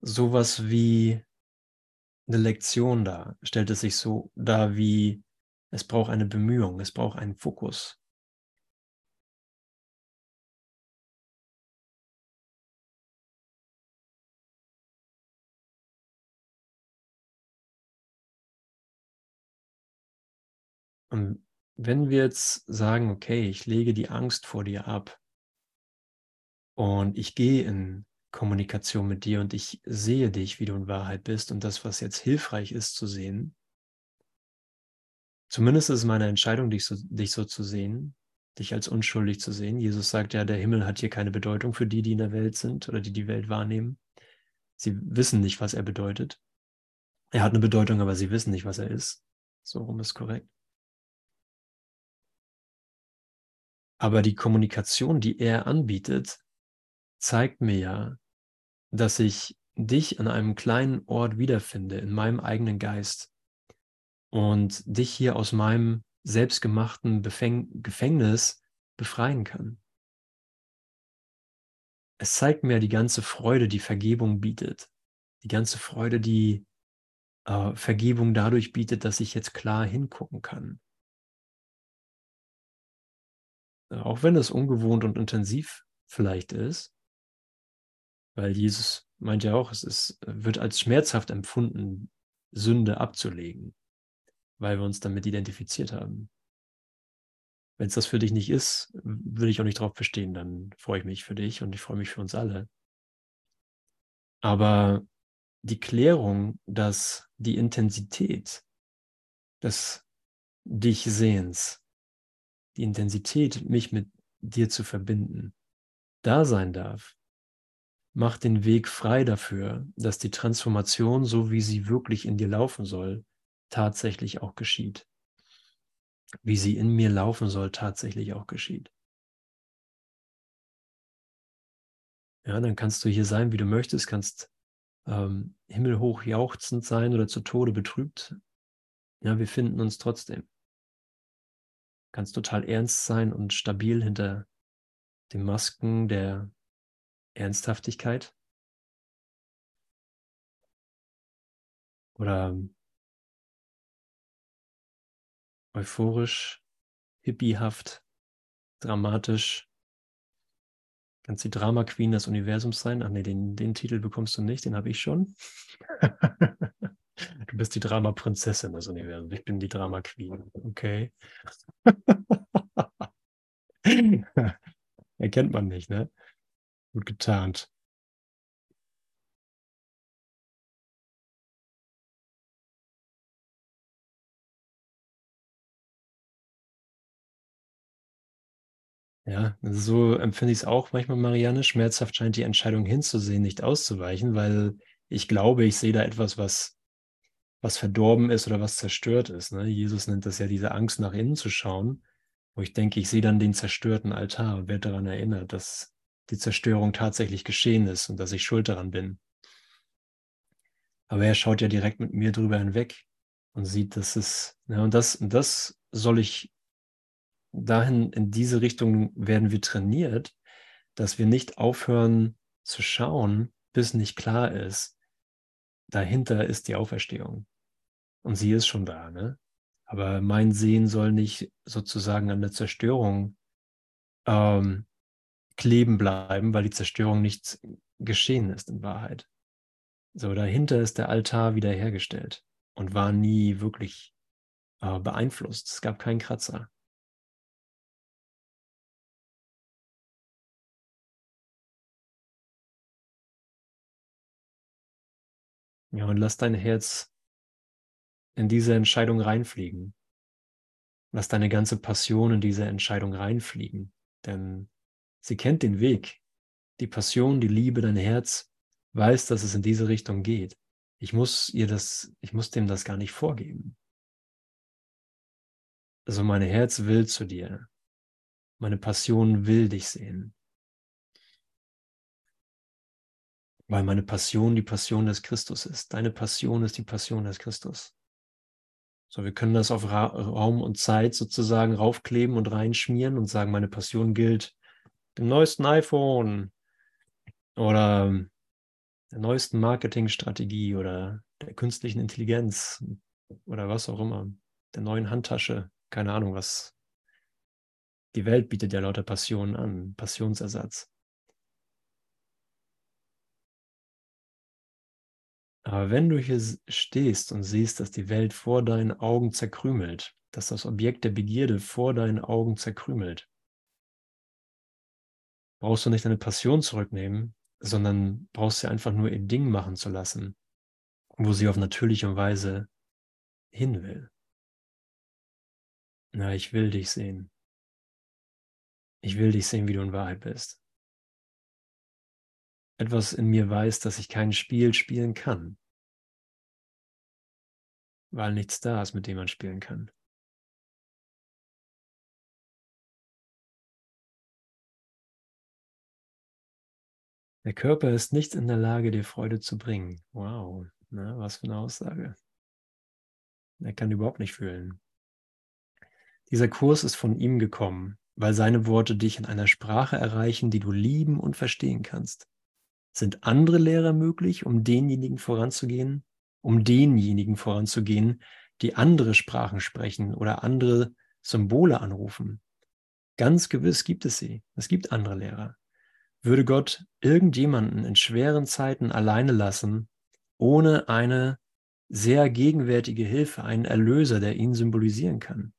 sowas wie eine Lektion dar, stellt es sich so dar wie, es braucht eine Bemühung, es braucht einen Fokus. Und wenn wir jetzt sagen, okay, ich lege die Angst vor dir ab und ich gehe in Kommunikation mit dir und ich sehe dich, wie du in Wahrheit bist und das, was jetzt hilfreich ist zu sehen, zumindest ist es meine Entscheidung, dich so, dich so zu sehen, dich als unschuldig zu sehen. Jesus sagt ja, der Himmel hat hier keine Bedeutung für die, die in der Welt sind oder die die Welt wahrnehmen. Sie wissen nicht, was er bedeutet. Er hat eine Bedeutung, aber sie wissen nicht, was er ist. So rum ist korrekt. Aber die Kommunikation, die er anbietet, zeigt mir ja, dass ich dich an einem kleinen Ort wiederfinde, in meinem eigenen Geist und dich hier aus meinem selbstgemachten Befäng Gefängnis befreien kann. Es zeigt mir die ganze Freude, die Vergebung bietet. Die ganze Freude, die äh, Vergebung dadurch bietet, dass ich jetzt klar hingucken kann. Auch wenn es ungewohnt und intensiv vielleicht ist, weil Jesus meint ja auch, es ist, wird als schmerzhaft empfunden, Sünde abzulegen, weil wir uns damit identifiziert haben. Wenn es das für dich nicht ist, würde ich auch nicht darauf bestehen, dann freue ich mich für dich und ich freue mich für uns alle. Aber die Klärung, dass die Intensität des Dich-Sehens die Intensität, mich mit dir zu verbinden, da sein darf, macht den Weg frei dafür, dass die Transformation, so wie sie wirklich in dir laufen soll, tatsächlich auch geschieht. Wie sie in mir laufen soll, tatsächlich auch geschieht. Ja, dann kannst du hier sein, wie du möchtest, kannst ähm, himmelhoch jauchzend sein oder zu Tode betrübt. Ja, wir finden uns trotzdem kannst total ernst sein und stabil hinter den Masken der Ernsthaftigkeit. Oder ähm, euphorisch, hippiehaft, dramatisch. Kannst die Drama Queen des Universums sein? Ach nee, den, den Titel bekommst du nicht, den habe ich schon. <laughs> du bist die Drama Prinzessin des Universums. Ich bin die Drama Queen. Okay. <laughs> Erkennt man nicht, ne? Gut getarnt. Ja, so empfinde ich es auch manchmal, Marianne. Schmerzhaft scheint die Entscheidung hinzusehen, nicht auszuweichen, weil ich glaube, ich sehe da etwas, was, was verdorben ist oder was zerstört ist. Ne? Jesus nennt das ja diese Angst, nach innen zu schauen, wo ich denke, ich sehe dann den zerstörten Altar und werde daran erinnert, dass die Zerstörung tatsächlich geschehen ist und dass ich schuld daran bin. Aber er schaut ja direkt mit mir drüber hinweg und sieht, dass es, ja, und das, das soll ich dahin, in diese Richtung werden wir trainiert, dass wir nicht aufhören zu schauen, bis nicht klar ist, dahinter ist die Auferstehung. Und sie ist schon da, ne? Aber mein Sehen soll nicht sozusagen an der Zerstörung ähm, kleben bleiben, weil die Zerstörung nicht geschehen ist in Wahrheit. So, dahinter ist der Altar wiederhergestellt und war nie wirklich äh, beeinflusst. Es gab keinen Kratzer. Ja, und lass dein Herz in diese Entscheidung reinfliegen. Lass deine ganze Passion in diese Entscheidung reinfliegen. Denn sie kennt den Weg. Die Passion, die Liebe, dein Herz weiß, dass es in diese Richtung geht. Ich muss ihr das, ich muss dem das gar nicht vorgeben. Also mein Herz will zu dir. Meine Passion will dich sehen. Weil meine Passion die Passion des Christus ist. Deine Passion ist die Passion des Christus. So, wir können das auf Ra Raum und Zeit sozusagen raufkleben und reinschmieren und sagen, meine Passion gilt dem neuesten iPhone oder der neuesten Marketingstrategie oder der künstlichen Intelligenz oder was auch immer, der neuen Handtasche, keine Ahnung was. Die Welt bietet ja lauter Passionen an, Passionsersatz. Aber wenn du hier stehst und siehst, dass die Welt vor deinen Augen zerkrümelt, dass das Objekt der Begierde vor deinen Augen zerkrümelt, brauchst du nicht deine Passion zurücknehmen, sondern brauchst sie einfach nur ihr Ding machen zu lassen, wo sie auf natürliche Weise hin will. Na, ich will dich sehen. Ich will dich sehen, wie du in Wahrheit bist etwas in mir weiß, dass ich kein Spiel spielen kann, weil nichts da ist, mit dem man spielen kann. Der Körper ist nicht in der Lage, dir Freude zu bringen. Wow, na, was für eine Aussage. Er kann überhaupt nicht fühlen. Dieser Kurs ist von ihm gekommen, weil seine Worte dich in einer Sprache erreichen, die du lieben und verstehen kannst. Sind andere Lehrer möglich, um denjenigen voranzugehen? Um denjenigen voranzugehen, die andere Sprachen sprechen oder andere Symbole anrufen? Ganz gewiss gibt es sie. Es gibt andere Lehrer. Würde Gott irgendjemanden in schweren Zeiten alleine lassen, ohne eine sehr gegenwärtige Hilfe, einen Erlöser, der ihn symbolisieren kann?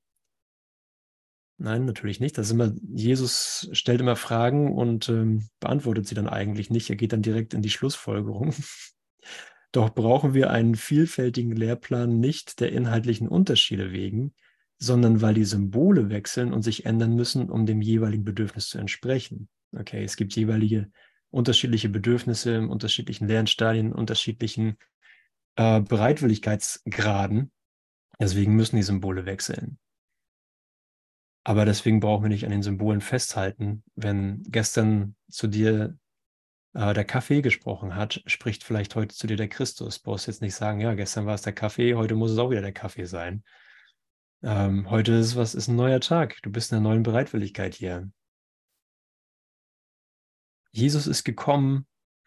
Nein, natürlich nicht. Das immer, Jesus stellt immer Fragen und ähm, beantwortet sie dann eigentlich nicht. Er geht dann direkt in die Schlussfolgerung. <laughs> Doch brauchen wir einen vielfältigen Lehrplan nicht der inhaltlichen Unterschiede wegen, sondern weil die Symbole wechseln und sich ändern müssen, um dem jeweiligen Bedürfnis zu entsprechen. Okay, es gibt jeweilige unterschiedliche Bedürfnisse in unterschiedlichen Lernstadien, unterschiedlichen äh, Bereitwilligkeitsgraden. Deswegen müssen die Symbole wechseln. Aber deswegen brauchen wir nicht an den Symbolen festhalten. Wenn gestern zu dir äh, der Kaffee gesprochen hat, spricht vielleicht heute zu dir der Christus. Du brauchst jetzt nicht sagen, ja, gestern war es der Kaffee, heute muss es auch wieder der Kaffee sein. Ähm, heute ist was, ist ein neuer Tag. Du bist in einer neuen Bereitwilligkeit hier. Jesus ist gekommen, <clears throat>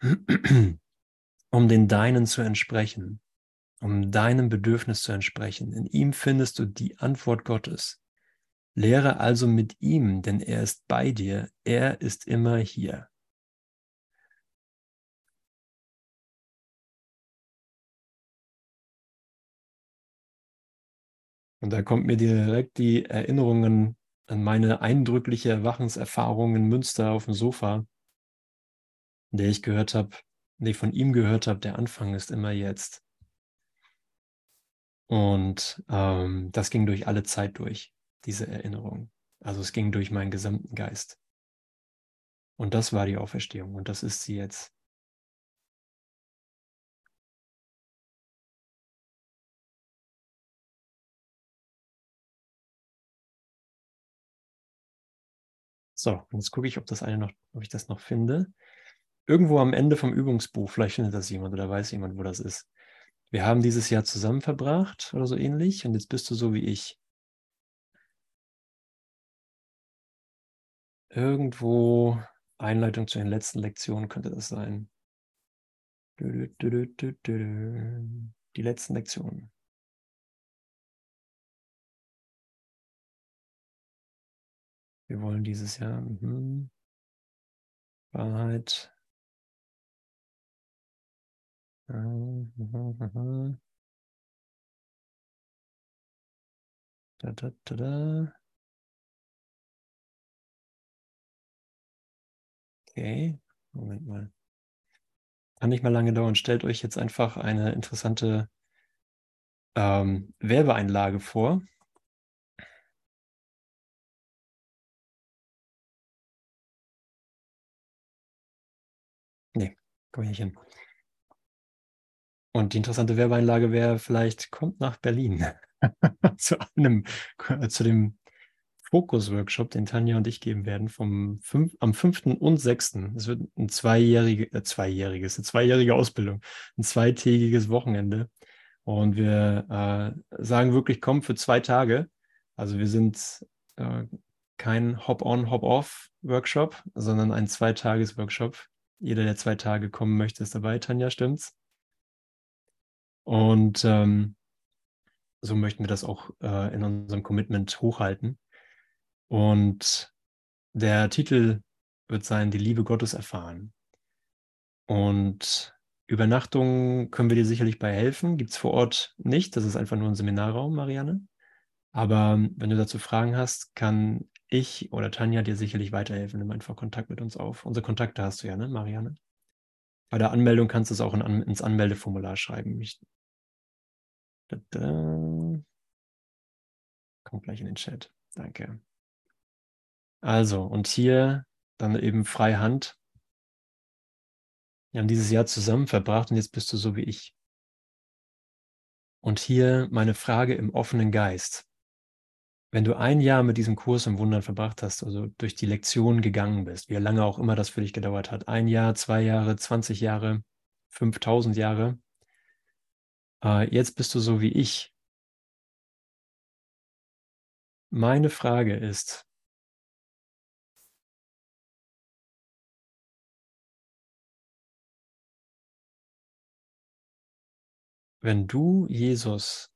um den Deinen zu entsprechen. um deinem Bedürfnis zu entsprechen. In ihm findest du die Antwort Gottes. Lehre also mit ihm, denn er ist bei dir, er ist immer hier. Und da kommt mir direkt die Erinnerungen an meine eindrückliche Erwachenserfahrung in Münster auf dem Sofa, in der ich gehört habe, nee, von ihm gehört habe, der Anfang ist immer jetzt. Und ähm, das ging durch alle Zeit durch, diese Erinnerung. Also es ging durch meinen gesamten Geist. Und das war die Auferstehung und das ist sie jetzt. So, jetzt gucke ich, ob das eine noch, ob ich das noch finde. Irgendwo am Ende vom Übungsbuch, vielleicht findet das jemand oder weiß jemand, wo das ist. Wir haben dieses Jahr zusammen verbracht oder so ähnlich und jetzt bist du so wie ich. Irgendwo Einleitung zu den letzten Lektionen könnte das sein. Die letzten Lektionen. Wir wollen dieses Jahr mhm. Wahrheit. Mhm, mhm, da, da, da, da. Okay, Moment mal. Kann nicht mal lange dauern. Stellt euch jetzt einfach eine interessante ähm, Werbeeinlage vor. Nee, komme ich nicht hin. Und die interessante Werbeeinlage wäre vielleicht, kommt nach Berlin <laughs> zu einem, zu dem Fokus-Workshop, den Tanja und ich geben werden, vom 5, am 5. und 6. Es wird ein zweijährige, äh, zweijähriges, eine zweijährige Ausbildung, ein zweitägiges Wochenende. Und wir äh, sagen wirklich, komm für zwei Tage. Also wir sind äh, kein Hop-on, Hop-off-Workshop, sondern ein Zweitages-Workshop. Jeder, der zwei Tage kommen möchte, ist dabei. Tanja, stimmt's? Und ähm, so möchten wir das auch äh, in unserem Commitment hochhalten. Und der Titel wird sein, die Liebe Gottes erfahren. Und Übernachtungen können wir dir sicherlich bei helfen. Gibt es vor Ort nicht. Das ist einfach nur ein Seminarraum, Marianne. Aber wenn du dazu Fragen hast, kann ich oder Tanja dir sicherlich weiterhelfen. Nimm einfach Kontakt mit uns auf. Unsere Kontakte hast du ja, ne, Marianne? Bei der Anmeldung kannst du es auch in, ins Anmeldeformular schreiben. Ich, da, da. Kommt gleich in den Chat. Danke. Also, und hier dann eben freie Hand. Wir haben dieses Jahr zusammen verbracht und jetzt bist du so wie ich. Und hier meine Frage im offenen Geist. Wenn du ein Jahr mit diesem Kurs im Wundern verbracht hast, also durch die Lektion gegangen bist, wie lange auch immer das für dich gedauert hat, ein Jahr, zwei Jahre, 20 Jahre, 5000 Jahre, äh, jetzt bist du so wie ich. Meine Frage ist, wenn du Jesus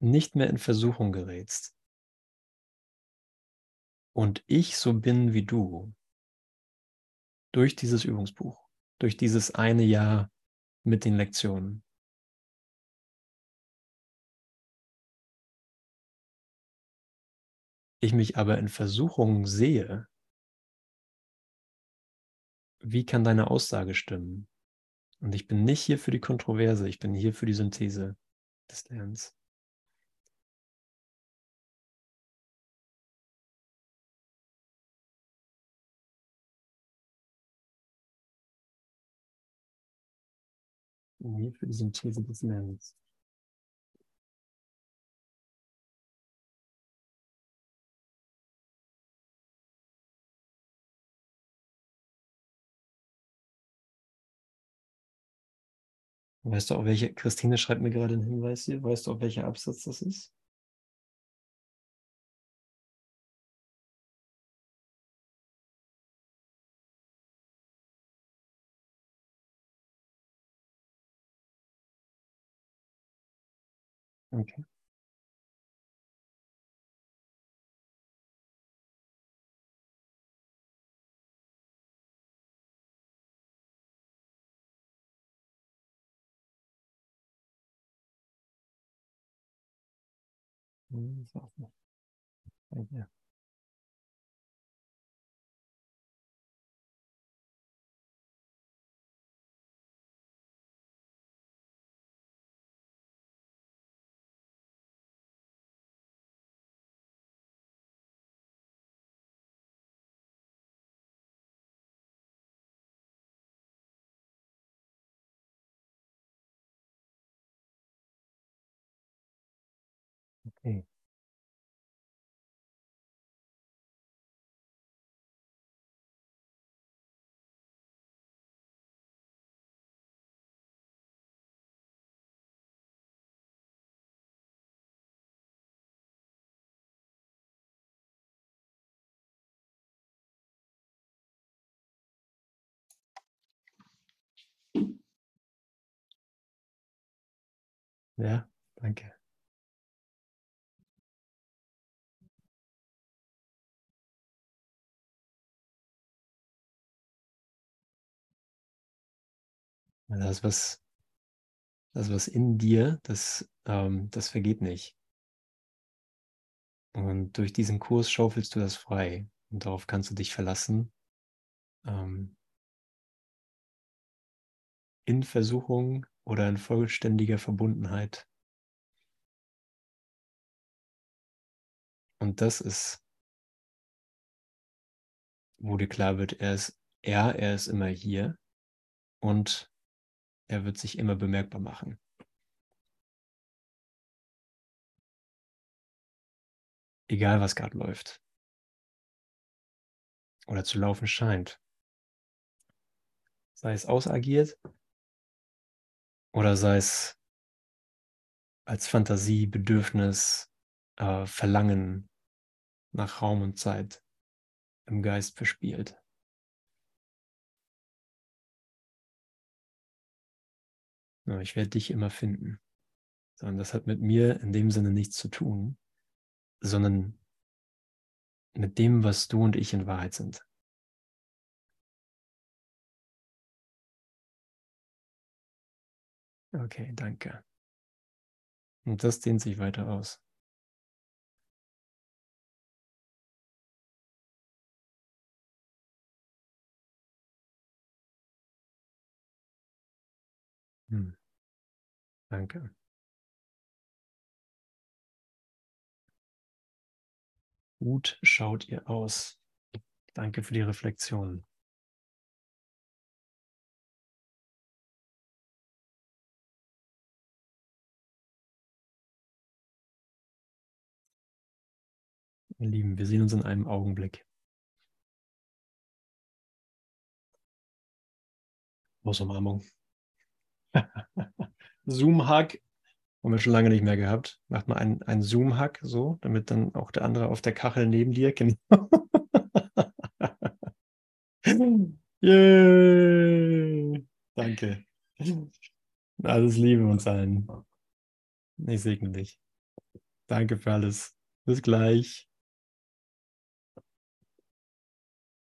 nicht mehr in Versuchung gerätst und ich so bin wie du, durch dieses Übungsbuch, durch dieses eine Jahr mit den Lektionen. Ich mich aber in Versuchung sehe, wie kann deine Aussage stimmen? Und ich bin nicht hier für die Kontroverse, ich bin hier für die Synthese des Lernens. Hier für die Synthese des Lernens. Weißt du auch, welche, Christine schreibt mir gerade einen Hinweis hier, weißt du auch, welcher Absatz das ist? Okay. Hm, Okay. Ja, danke. Das, was, das, was in dir, das, ähm, das vergeht nicht. Und durch diesen Kurs schaufelst du das frei. Und darauf kannst du dich verlassen. Ähm, in Versuchung oder in vollständiger Verbundenheit. Und das ist, wo dir klar wird, er ist er, er ist immer hier und er wird sich immer bemerkbar machen. Egal, was gerade läuft oder zu laufen scheint. Sei es ausagiert oder sei es als Fantasie, Bedürfnis, äh, Verlangen nach Raum und Zeit im Geist verspielt. Ich werde dich immer finden. Sondern das hat mit mir in dem Sinne nichts zu tun, sondern mit dem, was du und ich in Wahrheit sind. Okay, danke. Und das dehnt sich weiter aus. Hm. Danke. Gut schaut ihr aus. Danke für die Reflexion. Lieben, wir sehen uns in einem Augenblick. Große Umarmung. <laughs> Zoom-Hack haben wir schon lange nicht mehr gehabt. Macht mal einen, einen Zoom-Hack so, damit dann auch der andere auf der Kachel neben dir. Genau. <laughs> Yay! Danke. Alles Liebe uns allen. Ich segne dich. Danke für alles. Bis gleich.